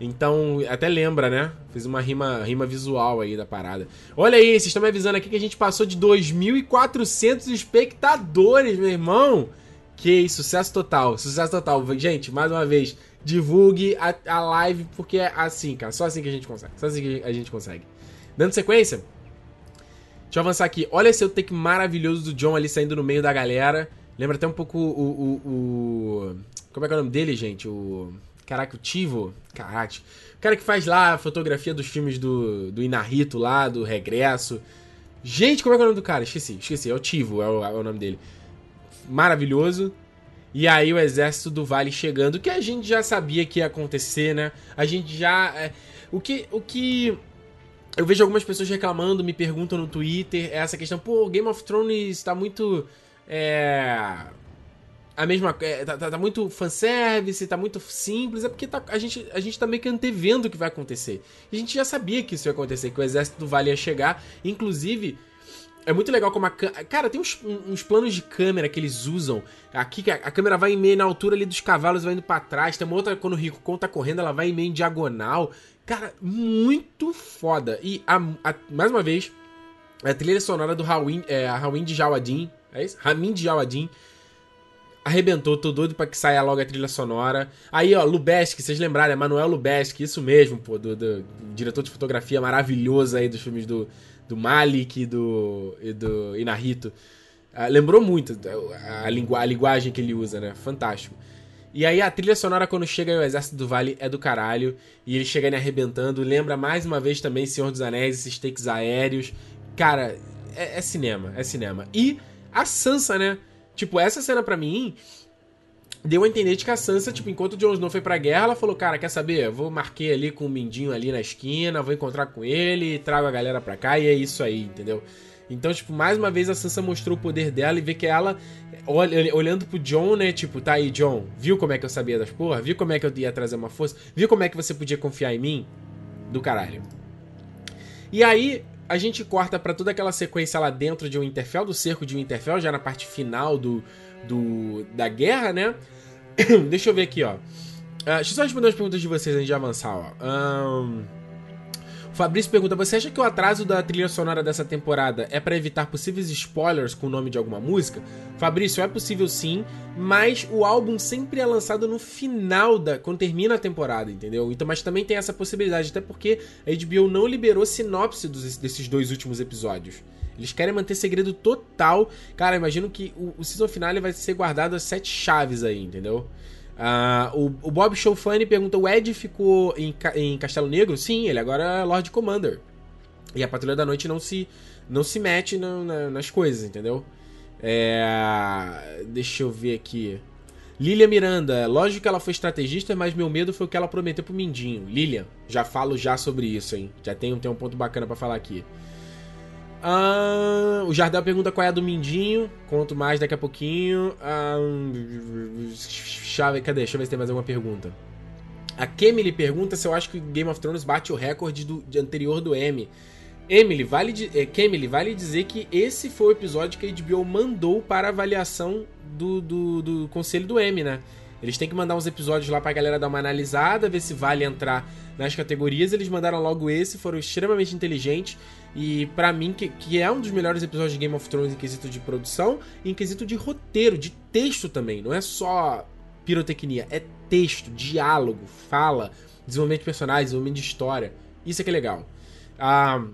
Então, até lembra, né? Fiz uma rima, rima visual aí da parada. Olha aí, vocês estão me avisando aqui que a gente passou de 2.400 espectadores, meu irmão. Que sucesso total, sucesso total. Gente, mais uma vez, divulgue a, a live, porque é assim, cara. Só assim que a gente consegue. Só assim que a gente consegue. Dando sequência, deixa eu avançar aqui. Olha esse take maravilhoso do John ali saindo no meio da galera. Lembra até um pouco o. o, o como é que é o nome dele, gente? O. Caraca, o Tivo. Caraca. O cara que faz lá a fotografia dos filmes do, do Inarito lá, do Regresso. Gente, como é que é o nome do cara? Esqueci, esqueci. É o Tivo, é o, é o nome dele. Maravilhoso. E aí o exército do Vale chegando, que a gente já sabia que ia acontecer, né? A gente já. É, o que. O que. Eu vejo algumas pessoas reclamando, me perguntam no Twitter, é essa questão, pô, Game of Thrones tá muito. É. A mesma. É, tá, tá, tá, muito fanservice, tá muito simples, é porque tá, a, gente, a gente tá meio que antevendo o que vai acontecer. A gente já sabia que isso ia acontecer, que o exército do Vale ia chegar. Inclusive, é muito legal como a Cara, tem uns, uns, planos de câmera que eles usam. Aqui a, a, câmera vai em meio na altura ali dos cavalos, vai indo pra trás. Tem uma outra, quando o Rico tá correndo, ela vai em meio em diagonal. Cara, muito foda. E, a, a, mais uma vez, a trilha sonora do Hawin, é, a Hawin de Jawadin. É isso? Ramin de Jawadin. Arrebentou, tô doido pra que saia logo a trilha sonora. Aí, ó, Lubeski, vocês lembraram, é Manuel Lubeski, isso mesmo, pô, do, do, do diretor de fotografia maravilhoso aí dos filmes do, do Malik e do, e do Inarito. Uh, lembrou muito a, a, a, linguagem que ele usa, né? Fantástico. E aí a trilha sonora quando chega o Exército do Vale é do caralho. E ele chega arrebentando. Lembra mais uma vez também Senhor dos Anéis, esses takes aéreos. Cara, é, é cinema, é cinema. E a Sansa, né? Tipo, essa cena pra mim deu a entender de que a Sansa, tipo, enquanto o Jon Snow foi pra guerra, ela falou, cara, quer saber? Vou marquei ali com o Mindinho ali na esquina, vou encontrar com ele, trago a galera pra cá e é isso aí, entendeu? Então, tipo, mais uma vez a Sansa mostrou o poder dela e vê que ela, olha, olhando pro John, né, tipo, tá aí, John, viu como é que eu sabia das porra? Viu como é que eu ia trazer uma força? Viu como é que você podia confiar em mim? Do caralho. E aí, a gente corta para toda aquela sequência lá dentro de Winterfell, do cerco de Winterfell, já na parte final do, do da guerra, né? Deixa eu ver aqui, ó. Uh, deixa eu só responder as perguntas de vocês antes de avançar, ó. Um... O Fabrício pergunta: Você acha que o atraso da trilha sonora dessa temporada é para evitar possíveis spoilers com o nome de alguma música? Fabrício, é possível sim, mas o álbum sempre é lançado no final da. quando termina a temporada, entendeu? Então, mas também tem essa possibilidade, até porque a HBO não liberou sinopse dos, desses dois últimos episódios. Eles querem manter segredo total. Cara, imagino que o, o season finale vai ser guardado as sete chaves aí, entendeu? Uh, o, o, Bob Showfunny pergunta: o Ed ficou em, em, Castelo Negro? Sim, ele agora é Lord Commander. E a Patrulha da Noite não se, não se mete na, nas coisas, entendeu? É, deixa eu ver aqui. Lilia Miranda, lógico que ela foi estrategista, mas meu medo foi o que ela prometeu pro Mindinho. Lilian, já falo já sobre isso, hein? Já tem, tem um ponto bacana para falar aqui. Ah, o Jardel pergunta qual é a do Mindinho. Conto mais daqui a pouquinho. Ah, chave, cadê? Deixa eu ver se tem mais alguma pergunta. A Kemily pergunta se eu acho que Game of Thrones bate o recorde do, anterior do M. Emily, vale, é, Kemily, vale dizer que esse foi o episódio que a HBO mandou para avaliação do, do, do Conselho do M, né? Eles têm que mandar uns episódios lá pra galera dar uma analisada, ver se vale entrar nas categorias. Eles mandaram logo esse, foram extremamente inteligentes. E para mim, que, que é um dos melhores episódios de Game of Thrones em quesito de produção e em quesito de roteiro, de texto também. Não é só pirotecnia, é texto, diálogo, fala, desenvolvimento de personagens, desenvolvimento de história. Isso é que é legal. Ah,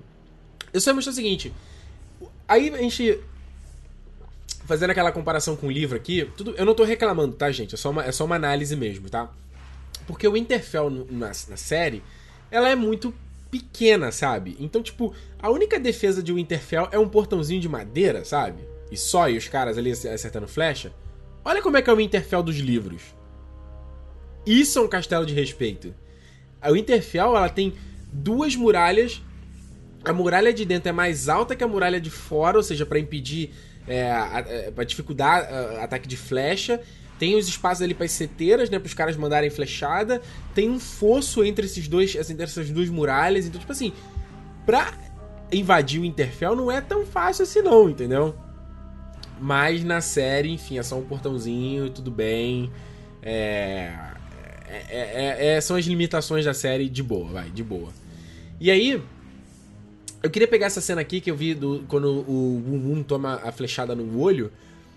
eu só ia mostrar o seguinte. Aí a gente. Fazendo aquela comparação com o livro aqui, tudo, eu não tô reclamando, tá, gente? É só uma, é só uma análise mesmo, tá? Porque o Interfell na, na série, ela é muito pequena, sabe? Então, tipo, a única defesa de Winterfell é um portãozinho de madeira, sabe? E só, e os caras ali acertando flecha. Olha como é que é o Winterfell dos livros. Isso é um castelo de respeito. A Winterfell, ela tem duas muralhas. A muralha de dentro é mais alta que a muralha de fora, ou seja, para impedir, é, é, para dificultar a, ataque de flecha. Tem os espaços ali para as seteiras, né? Para os caras mandarem flechada. Tem um fosso entre esses dois, entre essas duas muralhas. Então, tipo assim, pra invadir o Interfell não é tão fácil assim, não, entendeu? Mas na série, enfim, é só um portãozinho, tudo bem. É, é, é, é, são as limitações da série de boa, vai, de boa. E aí, eu queria pegar essa cena aqui que eu vi do, quando o Wum toma a flechada no olho.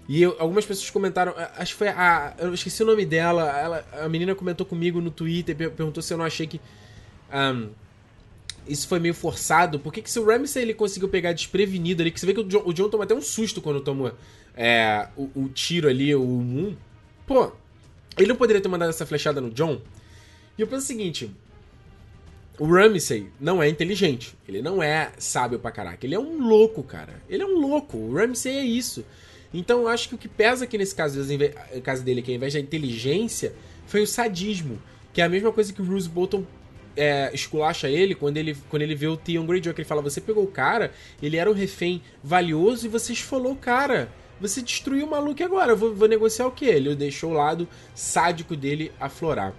E eu, algumas pessoas comentaram, acho que foi a. Eu esqueci o nome dela. Ela, a menina comentou comigo no Twitter perguntou se eu não achei que. Um, isso foi meio forçado. Por que, que se o Ramsey ele conseguiu pegar desprevenido ali? Que você vê que o John, o John toma até um susto quando toma é, o, o, tiro ali, o 1. Pô, ele não poderia ter mandado essa flechada no John? E eu penso o seguinte: o Ramsey não é inteligente. Ele não é sábio pra caraca. Ele é um louco, cara. Ele é um louco. O Ramsey é isso. Então eu acho que o que pesa aqui nesse caso, caso dele, que ao invés da inteligência, foi o sadismo. Que é a mesma coisa que o Bruce Bolton é, esculacha ele quando, ele quando ele vê o Theon Greyjoy, que ele fala, você pegou o cara, ele era um refém valioso e você esfolou o cara. Você destruiu o maluco e agora, vou, vou negociar o quê? Ele deixou o lado sádico dele aflorar.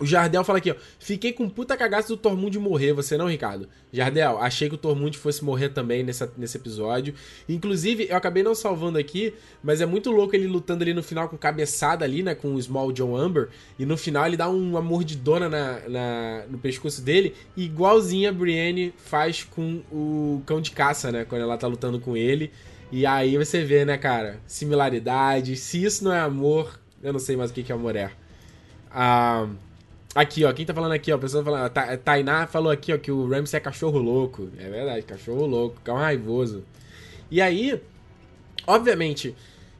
O Jardel fala aqui, ó. Fiquei com puta cagaço do Tormund morrer, você não, Ricardo? Jardel, achei que o Tormund fosse morrer também nessa, nesse episódio. Inclusive, eu acabei não salvando aqui, mas é muito louco ele lutando ali no final com cabeçada ali, né? Com o Small John Amber. E no final ele dá uma mordidona na, na, no pescoço dele, igualzinho a Brienne faz com o cão de caça, né? Quando ela tá lutando com ele. E aí você vê, né, cara? Similaridade. Se isso não é amor, eu não sei mais o que, que amor é. Ah. Aqui, ó, quem tá falando aqui, ó, a pessoa falando, a Tainá falou aqui, ó, que o Ramsey é cachorro louco. É verdade, cachorro louco, cão raivoso. E aí, obviamente,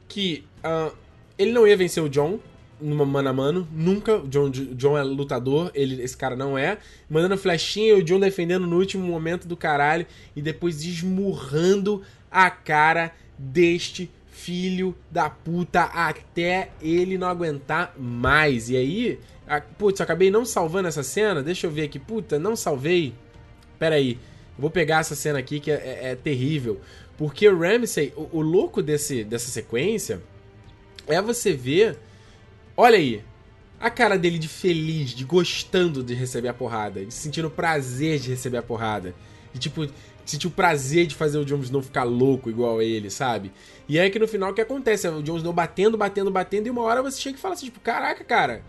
que uh, ele não ia vencer o John numa mano a mano, nunca. O John, John é lutador, ele, esse cara não é. Mandando flechinha e o John defendendo no último momento do caralho e depois esmurrando a cara deste filho da puta até ele não aguentar mais. E aí, a, putz, acabei não salvando essa cena. Deixa eu ver aqui. Puta, não salvei. Pera aí. Vou pegar essa cena aqui que é, é, é terrível. Porque o Ramsey, o, o louco desse, dessa sequência é você ver. Olha aí. A cara dele de feliz, de gostando de receber a porrada, de sentindo prazer de receber a porrada. Tipo, sentir o prazer de fazer o Jon Snow ficar louco igual a ele, sabe? E aí que no final o que acontece? É o Jon Snow batendo, batendo, batendo, e uma hora você chega e fala assim, tipo, caraca, cara.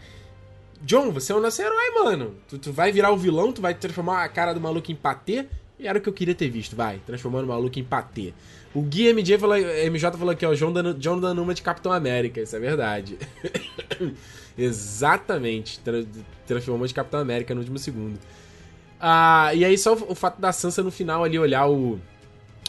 John, você é o nosso herói, mano. Tu, tu vai virar o vilão, tu vai transformar a cara do maluco em patê. E era o que eu queria ter visto, vai. Transformando o maluco em patê. O Gui MJ falou, MJ falou aqui, ó, John dando, John dando uma de Capitão América. Isso é verdade. Exatamente. Tra transformou de Capitão América no último segundo. Ah, e aí só o, o fato da Sansa no final ali olhar o,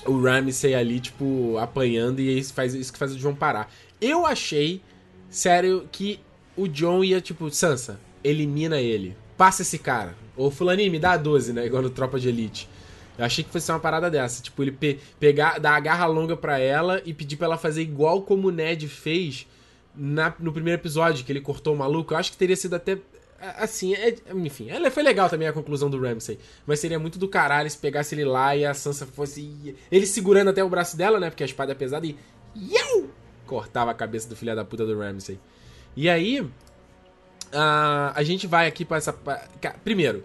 o Ramsay ali, tipo, apanhando, e isso, faz, isso que faz o John parar. Eu achei, sério, que o John ia, tipo, Sansa, elimina ele. Passa esse cara. Ou Fulaninho, me dá a 12, né? Igual no Tropa de Elite. Eu achei que fosse uma parada dessa. Tipo, ele pe pegar, dar a garra longa pra ela e pedir pra ela fazer igual como o Ned fez na, no primeiro episódio, que ele cortou o maluco. Eu acho que teria sido até Assim, é, enfim, ela foi legal também a conclusão do Ramsay. Mas seria muito do caralho se pegasse ele lá e a Sansa fosse. Ele segurando até o braço dela, né? Porque a espada é pesada e. Iau! Cortava a cabeça do filho da puta do Ramsay. E aí. Uh, a gente vai aqui pra essa. Pra... Primeiro,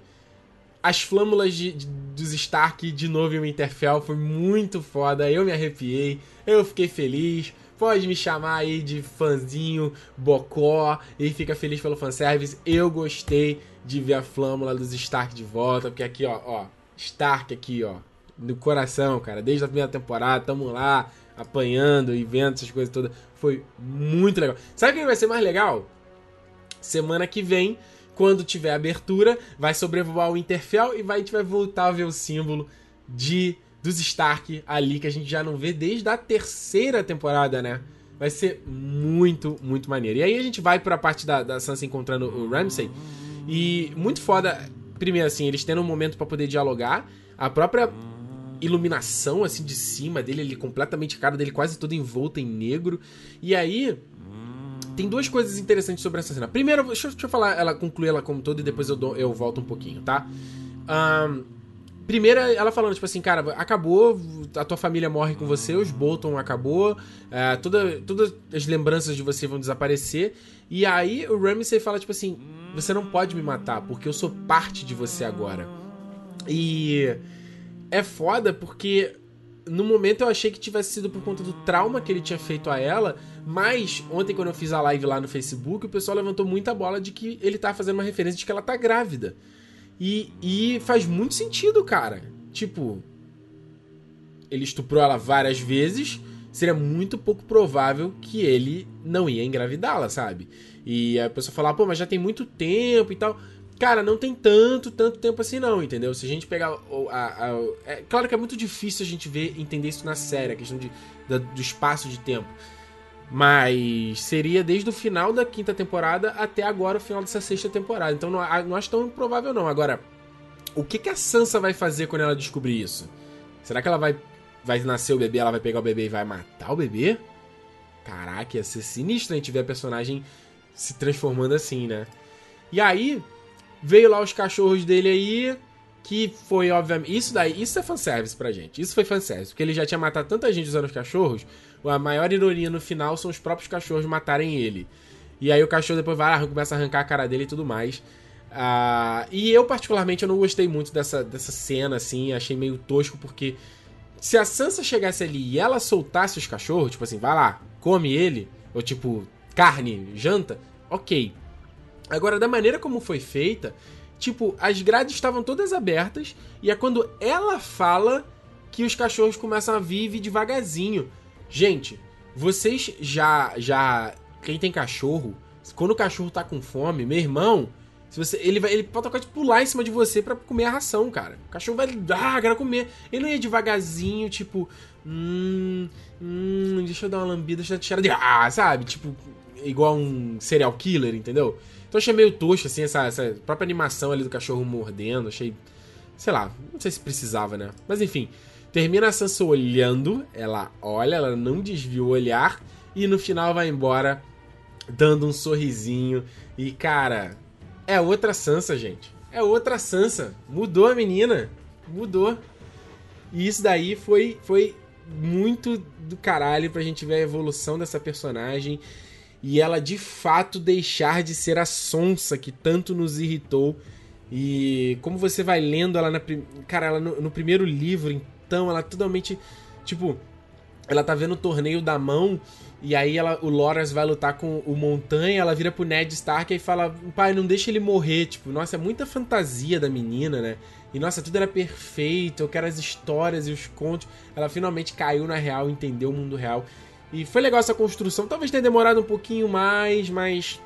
as flâmulas de, de, dos Stark de novo em Winterfell foi muito foda. Eu me arrepiei, eu fiquei feliz. Pode me chamar aí de fãzinho, bocó, e fica feliz pelo fanservice. Eu gostei de ver a flâmula dos Stark de volta, porque aqui, ó, ó, Stark aqui, ó, no coração, cara, desde a primeira temporada, tamo lá, apanhando e vendo essas coisas todas. Foi muito legal. Sabe o que vai ser mais legal? Semana que vem, quando tiver abertura, vai sobrevoar o Interfell e vai, a gente vai voltar a ver o símbolo de dos Stark ali que a gente já não vê desde a terceira temporada, né? Vai ser muito, muito maneiro. E aí a gente vai pra parte da, da Sansa encontrando o Ramsay. E muito foda, primeiro assim, eles tendo um momento para poder dialogar. A própria iluminação, assim, de cima dele, ele completamente, cara dele quase todo envolta em negro. E aí, tem duas coisas interessantes sobre essa cena. Primeiro, deixa, deixa eu falar, ela concluir ela como todo e depois eu, dou, eu volto um pouquinho, tá? Um, Primeira, ela falando, tipo assim, cara, acabou, a tua família morre com você, os Bolton acabou, é, toda, todas as lembranças de você vão desaparecer. E aí o Ramsay fala, tipo assim, você não pode me matar, porque eu sou parte de você agora. E é foda porque no momento eu achei que tivesse sido por conta do trauma que ele tinha feito a ela, mas ontem quando eu fiz a live lá no Facebook, o pessoal levantou muita bola de que ele tá fazendo uma referência de que ela tá grávida. E, e faz muito sentido, cara. Tipo, ele estuprou ela várias vezes, seria muito pouco provável que ele não ia engravidá-la, sabe? E a pessoa falar, pô, mas já tem muito tempo e tal. Cara, não tem tanto, tanto tempo assim não, entendeu? Se a gente pegar a, a, a, é claro que é muito difícil a gente ver, entender isso na série, a questão de, da, do espaço de tempo. Mas seria desde o final da quinta temporada até agora o final dessa sexta temporada. Então não, não acho tão improvável não. Agora, o que, que a Sansa vai fazer quando ela descobrir isso? Será que ela vai, vai nascer o bebê, ela vai pegar o bebê e vai matar o bebê? Caraca, ia ser sinistro a gente ver a personagem se transformando assim, né? E aí, veio lá os cachorros dele aí, que foi, obviamente. Isso daí, isso é fanservice pra gente. Isso foi fanservice. Porque ele já tinha matado tanta gente usando os cachorros. A maior ironia no final são os próprios cachorros matarem ele. E aí o cachorro depois vai lá, começa a arrancar a cara dele e tudo mais. Uh, e eu, particularmente, eu não gostei muito dessa, dessa cena, assim. Achei meio tosco, porque se a Sansa chegasse ali e ela soltasse os cachorros, tipo assim, vai lá, come ele, ou tipo, carne, janta, ok. Agora, da maneira como foi feita, tipo, as grades estavam todas abertas e é quando ela fala que os cachorros começam a vir devagarzinho. Gente, vocês já já quem tem cachorro, quando o cachorro tá com fome, meu irmão, se você, ele vai, ele pode tocar de pular em cima de você para comer a ração, cara. O cachorro vai, ah, quero comer. Ele não ia devagarzinho, tipo, hum, hum, deixa eu dar uma lambida, deixa eu tirar de, ah, sabe? Tipo, igual um serial killer, entendeu? Então achei meio tosco, assim, essa, essa própria animação ali do cachorro mordendo. Achei. Sei lá, não sei se precisava, né? Mas enfim. Termina a Sansa olhando, ela olha, ela não desvia o olhar. E no final vai embora dando um sorrisinho. E cara, é outra Sansa, gente. É outra Sansa. Mudou a menina. Mudou. E isso daí foi, foi muito do caralho pra gente ver a evolução dessa personagem e ela de fato deixar de ser a sonsa que tanto nos irritou. E como você vai lendo ela na. Cara, ela no, no primeiro livro, então, ela totalmente. Tipo, ela tá vendo o torneio da mão. E aí ela, o Loras vai lutar com o Montanha, ela vira pro Ned Stark e fala: Pai, não deixa ele morrer. Tipo, nossa, é muita fantasia da menina, né? E nossa, tudo era perfeito, eu quero as histórias e os contos. Ela finalmente caiu na real, entendeu o mundo real. E foi legal essa construção. Talvez tenha demorado um pouquinho mais, mas.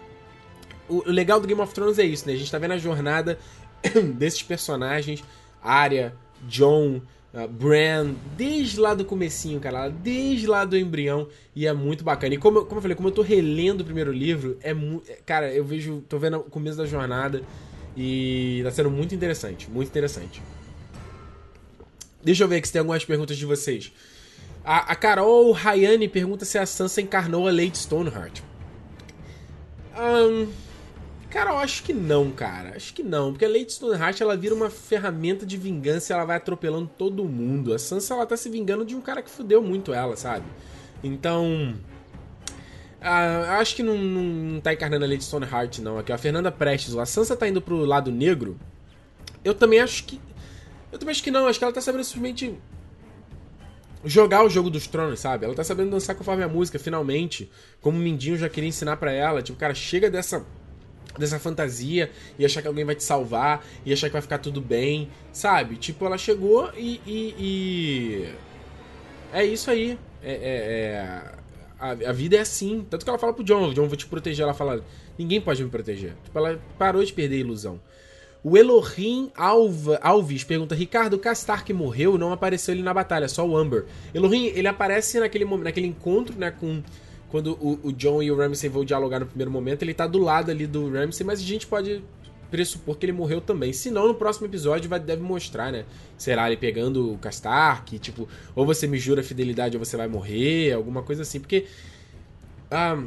O legal do Game of Thrones é isso, né? A gente tá vendo a jornada desses personagens, Arya, John, uh, Bran, desde lá do comecinho, cara, desde lá do embrião, e é muito bacana. E como, como eu falei, como eu tô relendo o primeiro livro, é muito. Cara, eu vejo. tô vendo o começo da jornada e tá sendo muito interessante, muito interessante. Deixa eu ver aqui se tem algumas perguntas de vocês. A, a Carol Rayane pergunta se a Sansa encarnou a Lady Stoneheart. Um, cara, eu acho que não, cara. Acho que não. Porque a Lady Stoneheart ela vira uma ferramenta de vingança e ela vai atropelando todo mundo. A Sansa ela tá se vingando de um cara que fudeu muito ela, sabe? Então. Uh, acho que não, não tá encarnando a Lady Stoneheart, não. Aqui, a Fernanda Prestes. A Sansa tá indo pro lado negro. Eu também acho que. Eu também acho que não. Acho que ela tá sabendo simplesmente jogar o jogo dos tronos, sabe? Ela tá sabendo dançar conforme a música, finalmente. Como o Mindinho já queria ensinar para ela. Tipo, cara, chega dessa dessa fantasia e achar que alguém vai te salvar e achar que vai ficar tudo bem, sabe? Tipo, ela chegou e. e, e... É isso aí. É, é, é... A, a, vida é assim. Tanto que ela fala pro John: John, vou te proteger. Ela fala: ninguém pode me proteger. Tipo, ela parou de perder a ilusão. O Elohim Alva, Alves pergunta: Ricardo, Castark morreu? Não apareceu ele na batalha, só o Amber. Elohim, ele aparece naquele, naquele encontro, né, com. Quando o, o John e o Ramsay vão dialogar no primeiro momento, ele tá do lado ali do Ramsay, mas a gente pode pressupor que ele morreu também. Se não, no próximo episódio vai, deve mostrar, né? Será ele pegando o Castark, tipo, ou você me jura fidelidade ou você vai morrer, alguma coisa assim. Porque. Ah,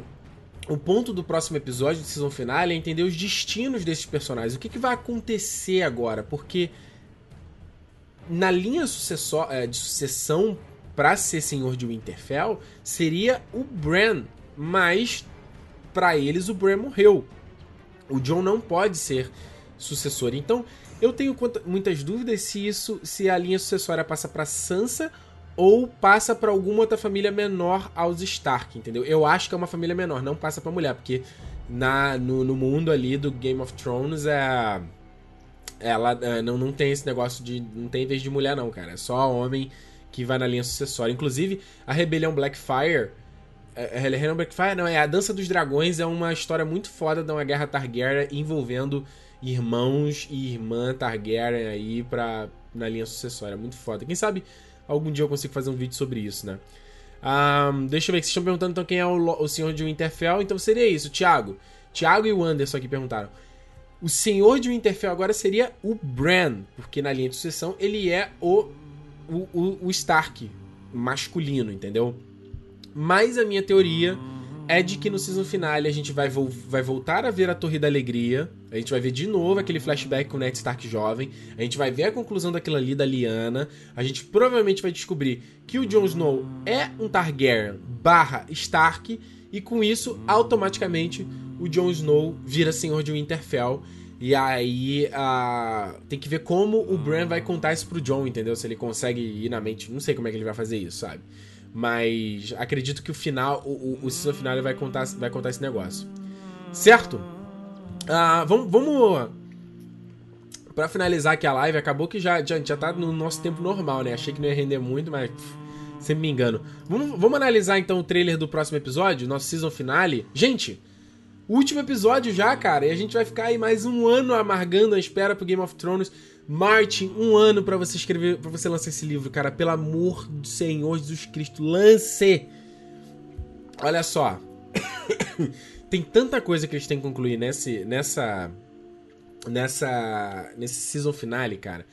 o ponto do próximo episódio de season final é entender os destinos desses personagens. O que, que vai acontecer agora? Porque na linha é, de sucessão para ser senhor de Winterfell seria o Bran, mas para eles o Bran morreu. O John não pode ser sucessor. Então eu tenho muitas dúvidas se isso, se a linha sucessória passa para Sansa ou passa para alguma outra família menor aos Stark, entendeu? Eu acho que é uma família menor, não passa para mulher, porque na no, no, mundo ali do Game of Thrones é ela é, não, não tem esse negócio de não tem vez de mulher não, cara, é só homem que vai na linha sucessória. Inclusive, a rebelião Blackfire é, é, a rebelião Blackfire não, é a Dança dos Dragões é uma história muito foda de uma guerra Targaryen envolvendo irmãos e irmã Targaryen aí pra, na linha sucessória, muito foda. Quem sabe Algum dia eu consigo fazer um vídeo sobre isso, né? Um, deixa eu ver, vocês estão perguntando então quem é o, o senhor de Winterfell. Então seria isso, Thiago. Thiago e o Anderson aqui perguntaram. O senhor de Winterfell agora seria o Bran, porque na linha de sucessão ele é o, o, o Stark masculino, entendeu? Mas a minha teoria é de que no season finale a gente vai, vo vai voltar a ver a Torre da Alegria. A gente vai ver de novo aquele flashback com o Ned Stark jovem. A gente vai ver a conclusão daquilo ali da Liana. A gente provavelmente vai descobrir que o Jon Snow é um Targaryen barra Stark. E com isso, automaticamente, o Jon Snow vira senhor de Winterfell. E aí uh, tem que ver como o Bran vai contar isso pro Jon, entendeu? Se ele consegue ir na mente. Não sei como é que ele vai fazer isso, sabe? Mas acredito que o final, o, o, o season final vai contar, vai contar esse negócio. Certo? Uh, vamos. vamos Pra finalizar aqui a live, acabou que já, já, já tá no nosso tempo normal, né? Achei que não ia render muito, mas. Pff, sempre me engano. Vamos, vamos analisar então o trailer do próximo episódio, nosso season finale. Gente, último episódio já, cara. E a gente vai ficar aí mais um ano amargando a espera pro Game of Thrones. Martin, um ano para você escrever, para você lançar esse livro, cara. Pelo amor do Senhor Jesus Cristo, lance! Olha só. Tem tanta coisa que eles têm que concluir nesse, nessa, nessa, nesse season finale, cara.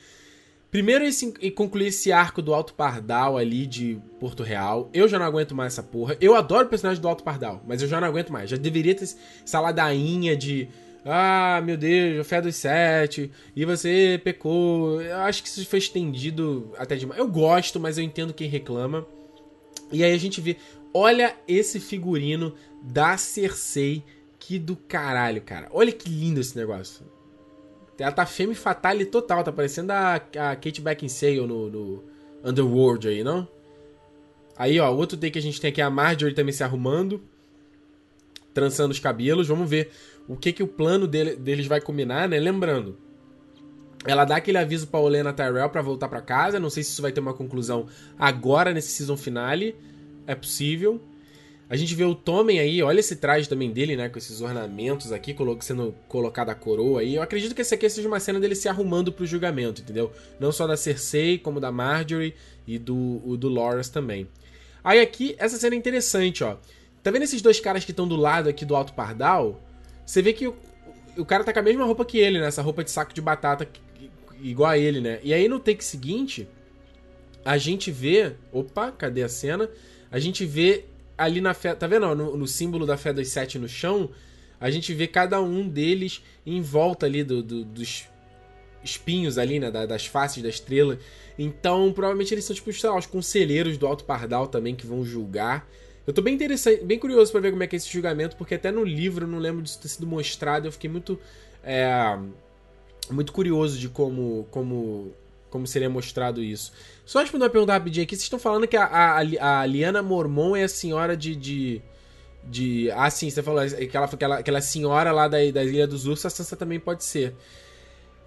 Primeiro esse, concluir esse arco do Alto Pardal ali de Porto Real. Eu já não aguento mais essa porra. Eu adoro o personagem do Alto Pardal, mas eu já não aguento mais. Já deveria ter essa ladainha de ah, meu Deus, a fé dos sete, e você pecou. Eu acho que isso foi estendido até demais. Eu gosto, mas eu entendo quem reclama. E aí a gente vê, olha esse figurino da Cersei, que do caralho, cara. Olha que lindo esse negócio. Ela tá femme fatale total, tá parecendo a, a Kate Beckinsale no, no Underworld aí, não? Aí, ó, outro day que a gente tem aqui é a Marjorie também se arrumando, trançando os cabelos. Vamos ver o que que o plano dele, deles vai combinar, né? Lembrando, ela dá aquele aviso pra Olena Tyrell para voltar para casa. Não sei se isso vai ter uma conclusão agora nesse season finale. É possível. A gente vê o Tommen aí, olha esse traje também dele, né? Com esses ornamentos aqui, sendo colocada a coroa aí. Eu acredito que esse aqui seja uma cena dele se arrumando pro julgamento, entendeu? Não só da Cersei, como da Marjorie e do, do Loras também. Aí aqui, essa cena é interessante, ó. Tá vendo esses dois caras que estão do lado aqui do Alto Pardal? Você vê que o, o cara tá com a mesma roupa que ele, né? Essa roupa de saco de batata igual a ele, né? E aí no take seguinte, a gente vê. Opa, cadê a cena? A gente vê ali na fé. Tá vendo? no, no, símbolo da fé dos sete no chão, a gente vê cada um deles em volta ali do, do, dos espinhos ali, né? das faces da estrela. Então, provavelmente eles são, tipo, sei lá, os conselheiros do Alto Pardal também que vão julgar. Eu tô bem interessante, bem curioso para ver como é que é esse julgamento, porque até no livro eu não lembro disso ter sido mostrado. Eu fiquei muito. É, muito curioso de como. como como seria mostrado isso. Só responder uma pergunta rapidinho aqui. Vocês estão falando que a, a, a Liana Mormon é a senhora de. de, de ah, sim, você falou aquela, aquela, aquela senhora lá da, da Ilha dos Ursos, a Sansa também pode ser.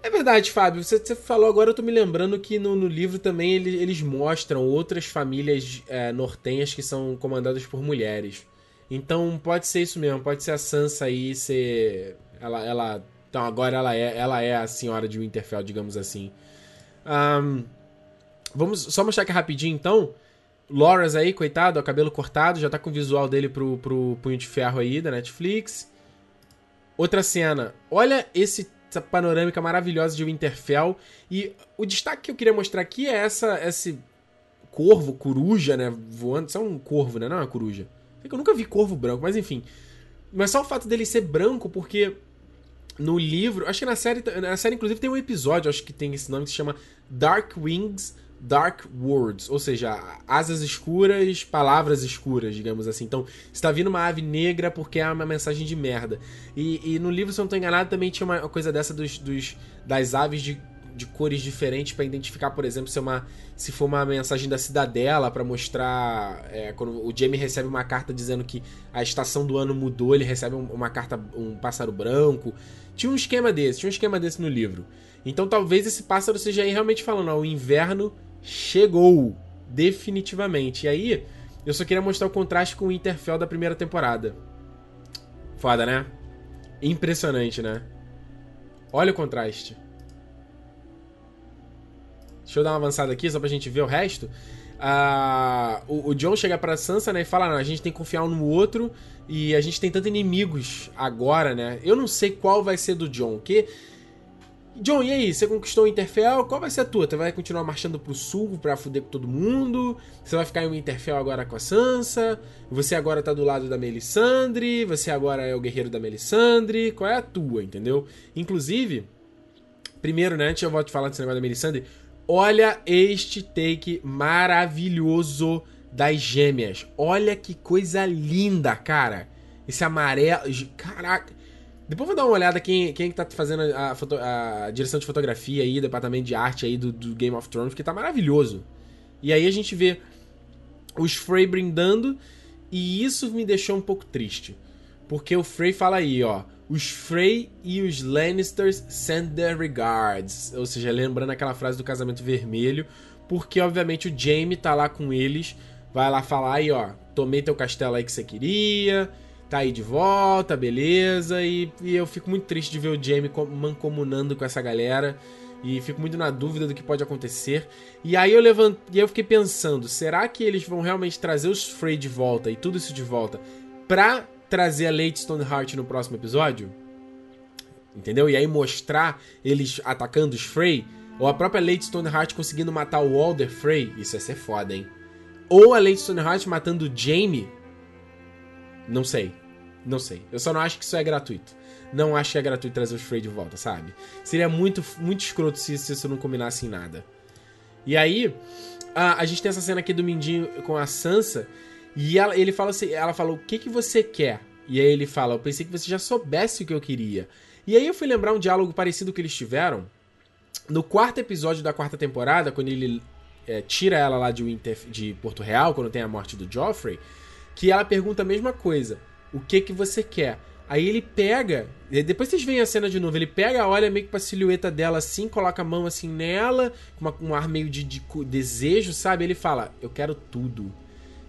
É verdade, Fábio. Você, você, falou agora, eu tô me lembrando que no, no livro também ele, eles mostram outras famílias é, nortenhas que são comandadas por mulheres. Então pode ser isso mesmo, pode ser a Sansa aí ser. Ela. ela então agora ela é, ela é a senhora de Winterfell, digamos assim. Um, vamos só mostrar aqui rapidinho então. Loras aí, coitado, ó, cabelo cortado, já tá com o visual dele pro, pro Punho de Ferro aí da Netflix. Outra cena. Olha esse essa panorâmica maravilhosa de Winterfell. E o destaque que eu queria mostrar aqui é essa esse corvo, coruja, né, voando. Isso é um corvo, né, não é uma coruja. É eu nunca vi corvo branco, mas enfim. Mas só o fato dele ser branco, porque no livro, acho que na série, na série inclusive tem um episódio, acho que tem esse nome que se chama Dark Wings Dark Words, ou seja, asas escuras, palavras escuras, digamos assim. Então, está vindo uma ave negra porque é uma mensagem de merda. E, e no livro, se eu não estou enganado, também tinha uma coisa dessa dos, dos das aves de, de cores diferentes para identificar, por exemplo, se, é uma, se for uma mensagem da cidadela para mostrar. É, quando o Jamie recebe uma carta dizendo que a estação do ano mudou, ele recebe uma carta, um pássaro branco. Tinha um esquema desse, tinha um esquema desse no livro. Então talvez esse pássaro seja aí realmente falando, ó, o inverno chegou definitivamente. E aí, eu só queria mostrar o contraste com o Interfell da primeira temporada. Foda, né? Impressionante, né? Olha o contraste. Deixa eu dar uma avançada aqui só pra gente ver o resto. a, o, o John chega pra Sansa, né, e fala, não, a gente tem que confiar um no outro e a gente tem tantos inimigos agora, né? Eu não sei qual vai ser do John, que... John, e aí? Você conquistou o Interfell? Qual vai ser a tua? Você vai continuar marchando pro sul pra fuder com todo mundo? Você vai ficar em Winterfell agora com a Sansa? Você agora tá do lado da Melisandre? Você agora é o guerreiro da Melisandre? Qual é a tua, entendeu? Inclusive, primeiro, né, antes eu volto a falar desse negócio da Melisandre, olha este take maravilhoso das gêmeas. Olha que coisa linda, cara. Esse amarelo. Caraca. Depois vou dar uma olhada quem, quem tá fazendo a, foto, a direção de fotografia aí, departamento de arte aí do, do, Game of Thrones, que tá maravilhoso. E aí a gente vê os Frey brindando, e isso me deixou um pouco triste. Porque o Frey fala aí, ó. Os Frey e os Lannisters send their regards. Ou seja, lembrando aquela frase do casamento vermelho. Porque, obviamente, o Jaime tá lá com eles. Vai lá falar aí, ó. Tomei teu castelo aí que você queria tá aí de volta, beleza. E, e eu fico muito triste de ver o Jamie mancomunando com essa galera. E fico muito na dúvida do que pode acontecer. E aí eu levant... e eu fiquei pensando, será que eles vão realmente trazer os Frey de volta e tudo isso de volta pra trazer a Lady Stoneheart no próximo episódio? Entendeu? E aí mostrar eles atacando os Frey? Ou a própria Lady Stoneheart conseguindo matar o Walder Frey? Isso ia ser foda, hein? Ou a Lady Stoneheart matando o Jaime não sei. Não sei. Eu só não acho que isso é gratuito. Não acho que é gratuito trazer os Frey de volta, sabe? Seria muito, muito escroto se, se isso não combinasse em nada. E aí, a, a gente tem essa cena aqui do Mindinho com a Sansa. E ela, ele fala assim, ela fala, o que, que você quer? E aí ele fala, eu pensei que você já soubesse o que eu queria. E aí eu fui lembrar um diálogo parecido que eles tiveram. No quarto episódio da quarta temporada, quando ele é, tira ela lá de, Winter, de Porto Real, quando tem a morte do Joffrey que ela pergunta a mesma coisa. O que que você quer? Aí ele pega, depois vocês veem a cena de novo, ele pega, olha meio que pra silhueta dela assim, coloca a mão assim nela, com um ar meio de, de desejo, sabe? Ele fala, eu quero tudo.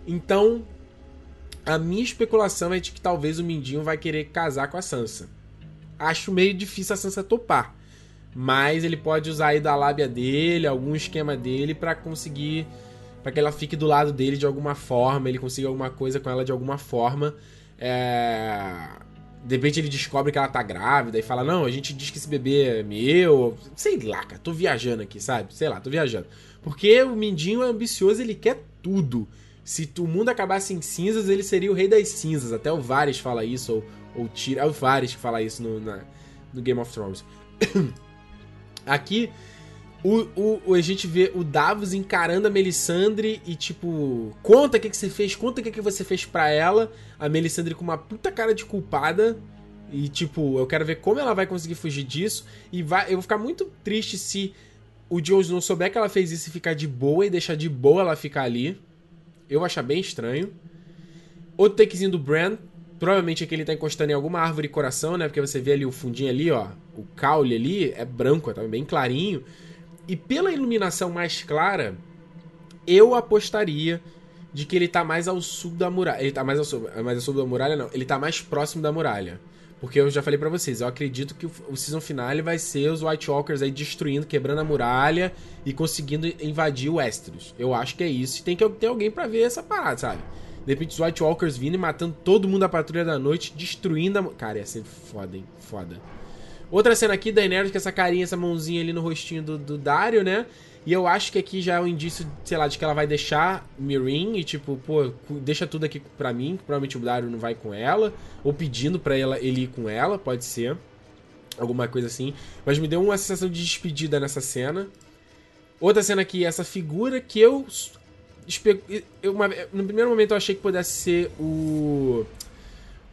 Então, a minha especulação é de que talvez o Mindinho vai querer casar com a Sansa. Acho meio difícil a Sansa topar. Mas ele pode usar aí da lábia dele, algum esquema dele para conseguir para que ela fique do lado dele de alguma forma, ele consiga alguma coisa com ela de alguma forma. É... De repente ele descobre que ela tá grávida e fala: Não, a gente diz que esse bebê é meu. Sei lá, cara, tô viajando aqui, sabe? Sei lá, tô viajando. Porque o Mindinho é ambicioso, ele quer tudo. Se o mundo acabasse em cinzas, ele seria o rei das cinzas. Até o Varys fala isso, ou, ou tira. É o Varys que fala isso no, na, no Game of Thrones. Aqui o, o, a gente vê o Davos encarando a Melisandre e, tipo, conta o que, que você fez, conta o que, que você fez pra ela. A Melisandre com uma puta cara de culpada. E, tipo, eu quero ver como ela vai conseguir fugir disso. E vai, eu vou ficar muito triste se o Jones não souber que ela fez isso e ficar de boa e deixar de boa ela ficar ali. Eu vou achar bem estranho. Outro takezinho do Bran. Provavelmente é que ele tá encostando em alguma árvore coração, né? Porque você vê ali o fundinho ali, ó. O caule ali é branco, tá bem clarinho. E pela iluminação mais clara, eu apostaria de que ele tá mais ao sul da muralha. Ele tá mais ao sul, mais ao sul da muralha, não. Ele tá mais próximo da muralha. Porque eu já falei para vocês, eu acredito que o, season finale vai ser os White Walkers aí destruindo, quebrando a muralha e conseguindo invadir o Westeros. Eu acho que é isso. Tem que ter alguém para ver essa parada, sabe? De repente os White Walkers vindo e matando todo mundo da patrulha da noite, destruindo a. Cara, ia ser foda, hein? Foda. Outra cena aqui, Daenerys com essa carinha, essa mãozinha ali no rostinho do, do Dario, né? E eu acho que aqui já é um indício, sei lá, de que ela vai deixar Mirin e tipo, pô, deixa tudo aqui pra mim, que provavelmente o Dario não vai com ela, ou pedindo pra ela, ele ir com ela, pode ser. Alguma coisa assim. Mas me deu uma sensação de despedida nessa cena. Outra cena aqui, essa figura que eu. eu uma, no primeiro momento eu achei que pudesse ser o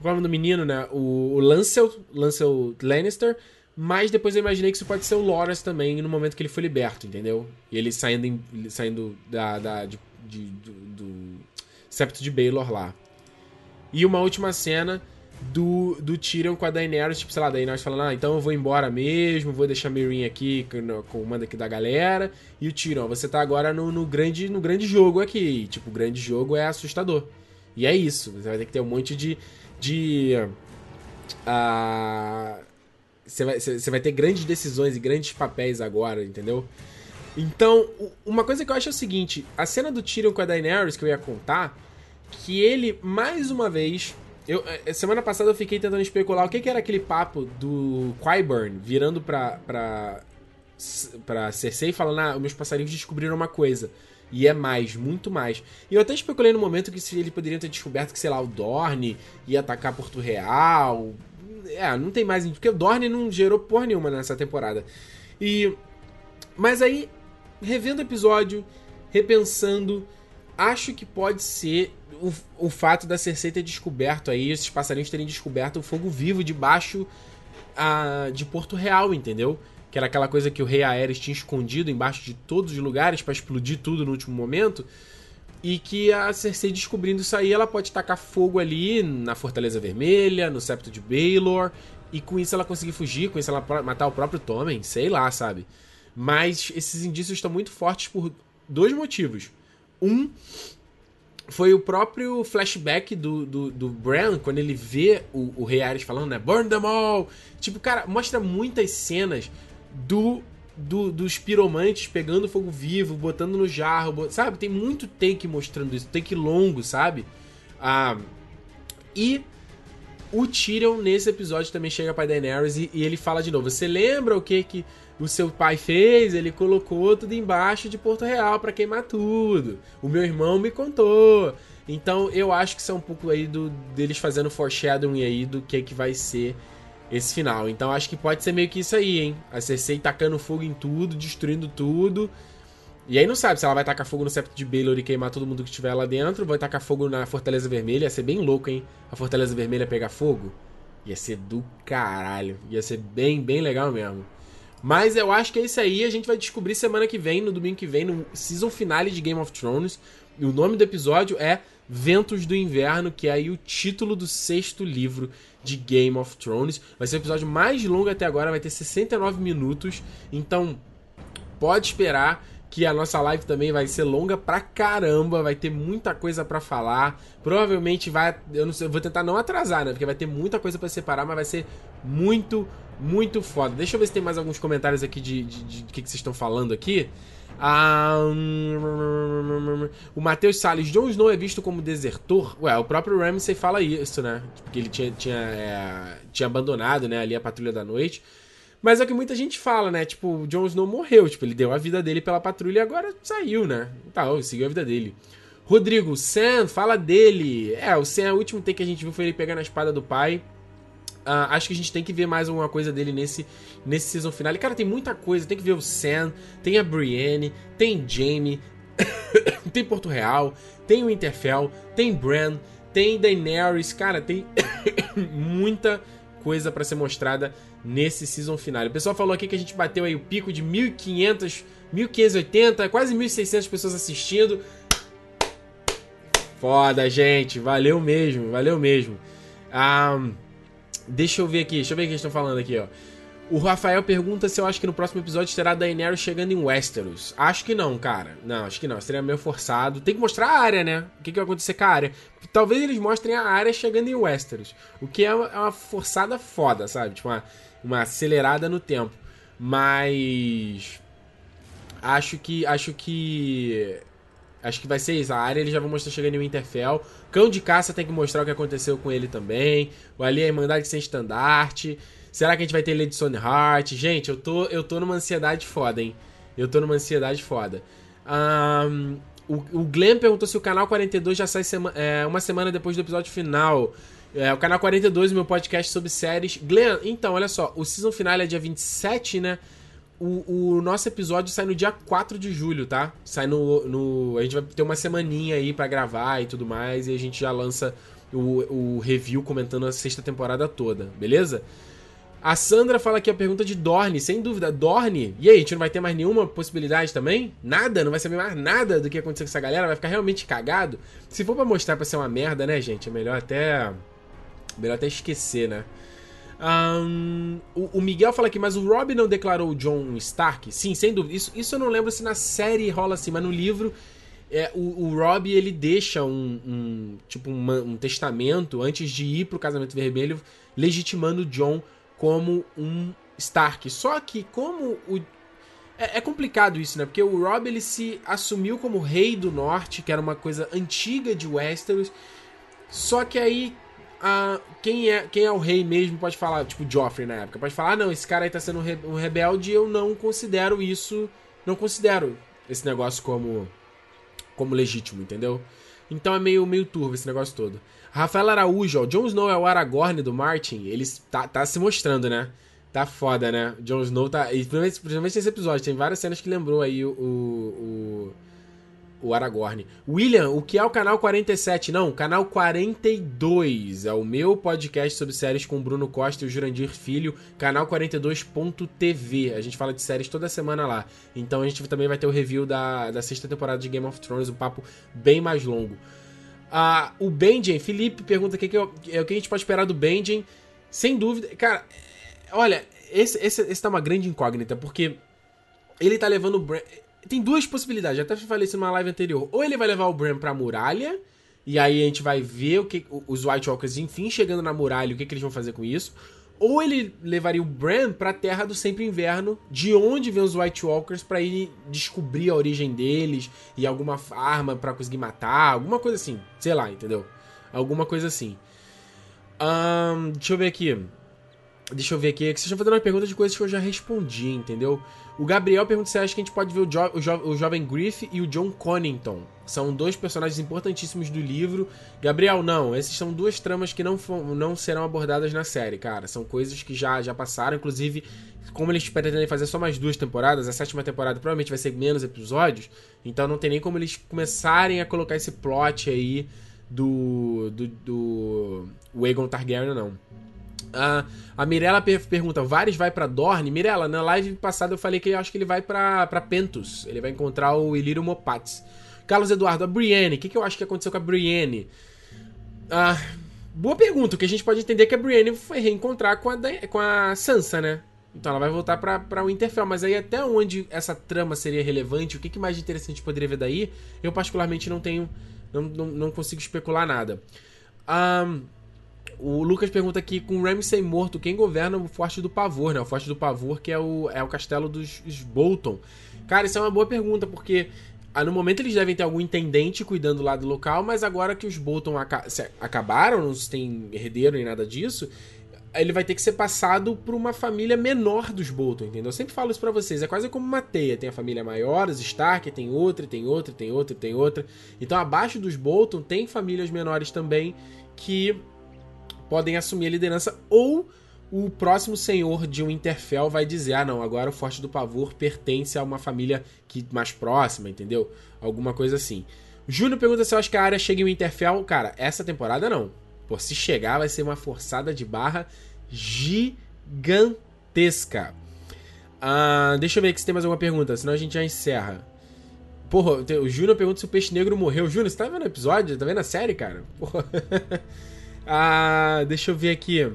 qual o nome do menino, né? O, o Lancel, Lancel Lannister. Mas depois eu imaginei que isso pode ser o Loras também no momento que ele foi liberto, entendeu? E ele saindo, em, saindo da, da de, de, do, do septo de Baelor lá. E uma última cena do, do Tyrion com a Daenerys, tipo, sei lá, Daenerys falando, ah, então eu vou embora mesmo, vou deixar Meereen aqui com o mando aqui da galera. E o Tyrion, você tá agora no, no, grande, no grande jogo aqui. tipo, o grande jogo é assustador. E é isso, você vai ter que ter um monte de de. Uh, você vai, vai ter grandes decisões e grandes papéis agora, entendeu? Então, uma coisa que eu acho é o seguinte: a cena do Tyrion com a Daenerys que eu ia contar, que ele, mais uma vez. Eu, é, semana passada eu fiquei tentando especular o que, que era aquele papo do Qyburn virando pra, pra, pra Cersei falando: Ah, meus passarinhos descobriram uma coisa. E é mais, muito mais. E eu até especulei no momento que se ele poderia ter descoberto que, sei lá, o Dorne ia atacar Porto Real. É, não tem mais. Porque o Dorne não gerou porra nenhuma nessa temporada. E. Mas aí, revendo o episódio, repensando, acho que pode ser o, o fato da Cersei ter descoberto aí, esses passarinhos terem descoberto o fogo vivo debaixo a, de Porto Real, entendeu? Que era aquela coisa que o rei Aerys tinha escondido embaixo de todos os lugares para explodir tudo no último momento. E que a Cersei descobrindo isso aí, ela pode tacar fogo ali na Fortaleza Vermelha, no Septo de Baelor, e com isso ela conseguir fugir, com isso ela matar o próprio Tommen, sei lá, sabe? Mas esses indícios estão muito fortes por dois motivos. Um, foi o próprio flashback do, do, do Bran, quando ele vê o, o Rei Ares falando, né? Burn them all! Tipo, cara, mostra muitas cenas do, do dos piromantes pegando fogo vivo, botando no jarro, sabe? Tem muito take mostrando isso, take longo, sabe? Ah, e o Tyrion nesse episódio também chega para Daenerys e, e, ele fala de novo: "Você lembra o que que o seu pai fez? Ele colocou tudo embaixo de Porto Real para queimar tudo. O meu irmão me contou." Então eu acho que isso é um pouco aí do deles fazendo foreshadowing aí do que que vai ser esse final. Então acho que pode ser meio que isso aí, hein? A Cersei tacando fogo em tudo, destruindo tudo. E aí não sabe se ela vai tacar fogo no septo de Baelor e queimar todo mundo que estiver lá dentro, vai tacar fogo na Fortaleza Vermelha, ia ser bem louco, hein? A Fortaleza Vermelha pegar fogo. Ia ser do caralho. Ia ser bem, bem legal mesmo. Mas eu acho que é isso aí, a gente vai descobrir semana que vem, no domingo que vem, no season finale de Game of Thrones. E o nome do episódio é Ventos do Inverno, que é aí o título do sexto livro de Game of Thrones. Vai ser o episódio mais longo até agora, vai ter 69 minutos. Então, pode esperar que a nossa live também vai ser longa pra caramba, vai ter muita coisa para falar. Provavelmente vai, eu não sei, eu vou tentar não atrasar, né? Porque vai ter muita coisa para separar, mas vai ser muito, muito foda. Deixa eu ver se tem mais alguns comentários aqui de, de, de, de que, que vocês estão falando aqui. Ah, o Matheus Salles, Jon Snow é visto como desertor? Ué, o próprio Ramsay fala isso, né? Porque ele tinha, tinha, é, tinha abandonado né, ali a Patrulha da Noite. Mas é o que muita gente fala, né? Tipo, o Jon Snow morreu. Tipo, ele deu a vida dele pela patrulha e agora saiu, né? Tá, seguiu a vida dele. Rodrigo, Sam, fala dele. É, o Sam, o último take que a gente viu foi ele pegar na espada do pai. Uh, acho que a gente tem que ver mais alguma coisa dele nesse, nesse season final. Cara, tem muita coisa. Tem que ver o Sam, tem a Brienne, tem Jaime, tem Porto Real, tem o Winterfell, tem Bran, tem Daenerys. Cara, tem muita coisa para ser mostrada nesse season final. O pessoal falou aqui que a gente bateu aí o pico de 1500, 1580, quase 1600 pessoas assistindo. Foda, gente. Valeu mesmo, valeu mesmo. Um, Deixa eu ver aqui, deixa eu ver o que estão falando aqui, ó. O Rafael pergunta se eu acho que no próximo episódio terá Daenerys chegando em Westeros. Acho que não, cara. Não, acho que não. Seria meio forçado. Tem que mostrar a área, né? O que, que vai acontecer com a área? Talvez eles mostrem a área chegando em Westeros. O que é uma, é uma forçada foda, sabe? Tipo, uma, uma acelerada no tempo. Mas. Acho que. Acho que. Acho que vai ser isso. A área eles já vão mostrar chegando em Winterfell. Cão de caça tem que mostrar o que aconteceu com ele também. Ali a Irmandade sem estandarte. Será que a gente vai ter Lady Heart? Gente, eu tô, eu tô numa ansiedade foda, hein? Eu tô numa ansiedade foda. Um, o, o Glenn perguntou se o canal 42 já sai sema, é, uma semana depois do episódio final. É, o canal 42, meu podcast sobre séries. Glenn, então, olha só, o season final é dia 27, né? O, o, nosso episódio sai no dia 4 de julho, tá? Sai no, no. A gente vai ter uma semaninha aí para gravar e tudo mais. E a gente já lança o, o review comentando a sexta temporada toda, beleza? A Sandra fala aqui a pergunta de Dorne, sem dúvida. Dorne, e aí, a gente não vai ter mais nenhuma possibilidade também? Nada? Não vai saber mais nada do que aconteceu com essa galera? Vai ficar realmente cagado? Se for pra mostrar pra ser uma merda, né, gente? É melhor até. Melhor até esquecer, né? Um, o, o, Miguel fala aqui, mas o Rob não declarou o John Stark? Sim, sem dúvida. Isso, isso eu não lembro se na série rola assim, mas no livro é, o, o Rob ele deixa um, um tipo uma, um testamento antes de ir pro casamento vermelho, legitimando o John como um Stark. Só que como o É, é, complicado isso, né? Porque o Rob ele se assumiu como rei do norte, que era uma coisa antiga de Westeros. Só que aí a, quem, é, quem é o rei mesmo pode falar, tipo Joffrey na época, pode falar: ah, não, esse cara aí tá sendo um, re, rebelde eu não considero isso. Não considero esse negócio como, como legítimo, entendeu? Então é meio, meio turvo esse negócio todo. Rafael Araújo, ó, Jon Snow é o Aragorn do Martin, ele tá, tá se mostrando, né? Tá foda, né? Jon Snow tá. E principalmente nesse episódio, tem várias cenas que lembrou aí o, o, o Aragorn. William, o que é o canal 47? Não, canal 42. É o meu podcast sobre séries com o Bruno Costa e o Jurandir Filho, canal 42.tv. A gente fala de séries toda semana lá. Então a gente também vai ter o review da, da sexta temporada de Game of Thrones, um papo bem mais longo. Ah, o Benjen, Felipe pergunta o que, que, é, o que a gente pode esperar do Benjen. Sem dúvida, cara, Olha, esse, esse, esse tá uma grande incógnita, porque ele tá levando o Bran. Tem duas possibilidades, até falei isso numa live anterior. Ou ele vai levar o Bran pra muralha, e aí a gente vai ver o que os White Walkers, enfim, chegando na muralha, o que, que eles vão fazer com isso. Ou ele levaria o Bran pra Terra do Sempre Inverno, de onde vem os White Walkers, para ir descobrir a origem deles e alguma arma para conseguir matar, alguma coisa assim. Sei lá, entendeu? Alguma coisa assim. Um, deixa eu ver aqui. Deixa eu ver aqui, vocês estão fazendo uma pergunta de coisas que eu já respondi, entendeu? O Gabriel pergunta se acha que a gente pode ver o, jo o, jo o jovem Griff e o John Connington. São dois personagens importantíssimos do livro. Gabriel, não. Essas são duas tramas que não, não serão abordadas na série, cara. São coisas que já, já passaram. Inclusive, como eles pretendem fazer só mais duas temporadas, a sétima temporada provavelmente vai ser menos episódios. Então não tem nem como eles começarem a colocar esse plot aí do, do, do Aegon Targaryen, não. Uh, a Mirella per pergunta: Varys vai para Dorne? Mirella, na live passada eu falei que eu acho que ele vai para Pentus. Ele vai encontrar o Ilírio Mopatis. Carlos Eduardo, a Brienne. O que, que eu acho que aconteceu com a Brienne? Uh, boa pergunta. O que a gente pode entender é que a Brienne foi reencontrar com a, com a Sansa, né? Então ela vai voltar pra, pra Winterfell. Mas aí até onde essa trama seria relevante, o que, que mais interessante poderia ver daí, eu particularmente não tenho. Não, não, não consigo especular nada. Um, o Lucas pergunta aqui, com Ramsay morto, quem governa o Forte do Pavor, né? O Forte do Pavor, que é o, é o castelo dos, Bolton. Cara, isso é uma boa pergunta, porque ah, no momento eles devem ter algum intendente cuidando lá do local, mas agora que os Bolton aca acabaram, não tem herdeiro nem nada disso, ele vai ter que ser passado por uma família menor dos Bolton, entendeu? Eu sempre falo isso pra vocês, é quase como uma teia. Tem a família maior, os Stark, tem outra, tem outra, tem outra, tem outra. Então abaixo dos Bolton tem famílias menores também que podem assumir a liderança ou o próximo senhor de um Interfell vai dizer: ah, não, agora o Forte do Pavor pertence a uma família que mais próxima, entendeu? Alguma coisa assim. Júnior pergunta se eu acho que a área chega em Winterfell. Cara, essa temporada não. Pô, se chegar, vai ser uma forçada de barra gigantesca. Ah, deixa eu ver aqui se tem mais alguma pergunta, senão a gente já encerra. Porra, o Júnior pergunta se o peixe negro morreu. Júnior, você tá vendo o episódio? Tá vendo a série, cara? Porra. Ah, deixa eu ver aqui.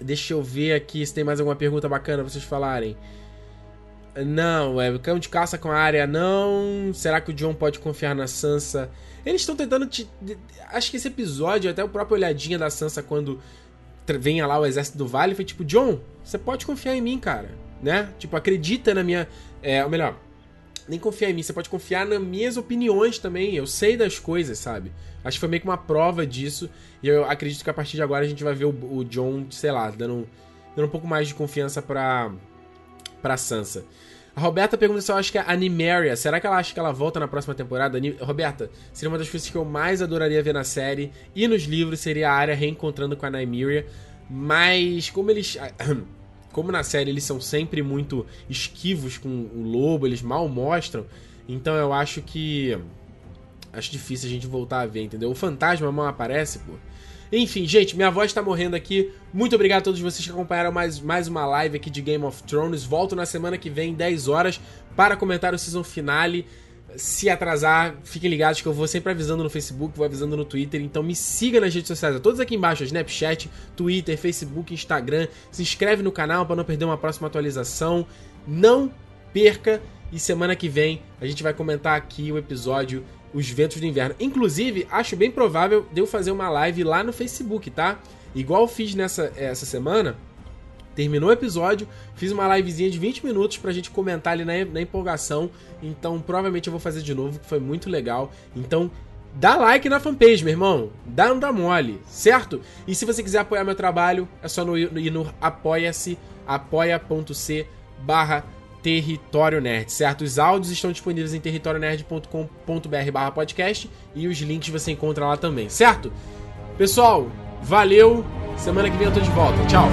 Deixa eu ver aqui se tem mais alguma pergunta bacana pra vocês falarem. Não, é cão de caça com a área, não. Será que o John pode confiar na Sansa? Eles estão tentando te. Acho que esse episódio, até o próprio olhadinha da Sansa quando venha lá o exército do Vale, foi tipo: John, você pode confiar em mim, cara. Né? Tipo, acredita na minha. É, ou melhor, nem confiar em mim, você pode confiar nas minhas opiniões também. Eu sei das coisas, sabe? Acho que foi meio que uma prova disso. E eu acredito que a partir de agora a gente vai ver o, o John, sei lá, dando, dando um pouco mais de confiança pra, pra Sansa. A Roberta pergunta se eu acho que a Animaria, será que ela acha que ela volta na próxima temporada? Roberta, seria uma das coisas que eu mais adoraria ver na série e nos livros seria a área reencontrando com a Nymeria. Mas como eles como na série eles são sempre muito esquivos com o lobo, eles mal mostram, então eu acho que. Acho difícil a gente voltar a ver, entendeu? O fantasma mal aparece, pô. Enfim, gente, minha voz tá morrendo aqui. Muito obrigado a todos vocês que acompanharam mais, mais uma live aqui de Game of Thrones. Volto na semana que vem, 10 horas, para comentar o season finale se atrasar, fiquem ligados que eu vou sempre avisando no Facebook, vou avisando no Twitter, então me siga nas redes sociais, todos aqui embaixo, Snapchat, Twitter, Facebook, Instagram. Se inscreve no canal para não perder uma próxima atualização. Não perca e semana que vem a gente vai comentar aqui o episódio Os Ventos do Inverno. Inclusive, acho bem provável de eu fazer uma live lá no Facebook, tá? Igual fiz nessa essa semana Terminou o episódio, fiz uma livezinha de 20 minutos pra gente comentar ali na, na empolgação. Então, provavelmente eu vou fazer de novo, que foi muito legal. Então, dá like na fanpage, meu irmão. Dá, não dá mole, certo? E se você quiser apoiar meu trabalho, é só no, ir no apoia-se, apoia.c barra Território Nerd, certo? Os áudios estão disponíveis em territorionerd.com.br barra podcast e os links você encontra lá também, certo? Pessoal, valeu! Semana que vem eu tô de volta. Tchau!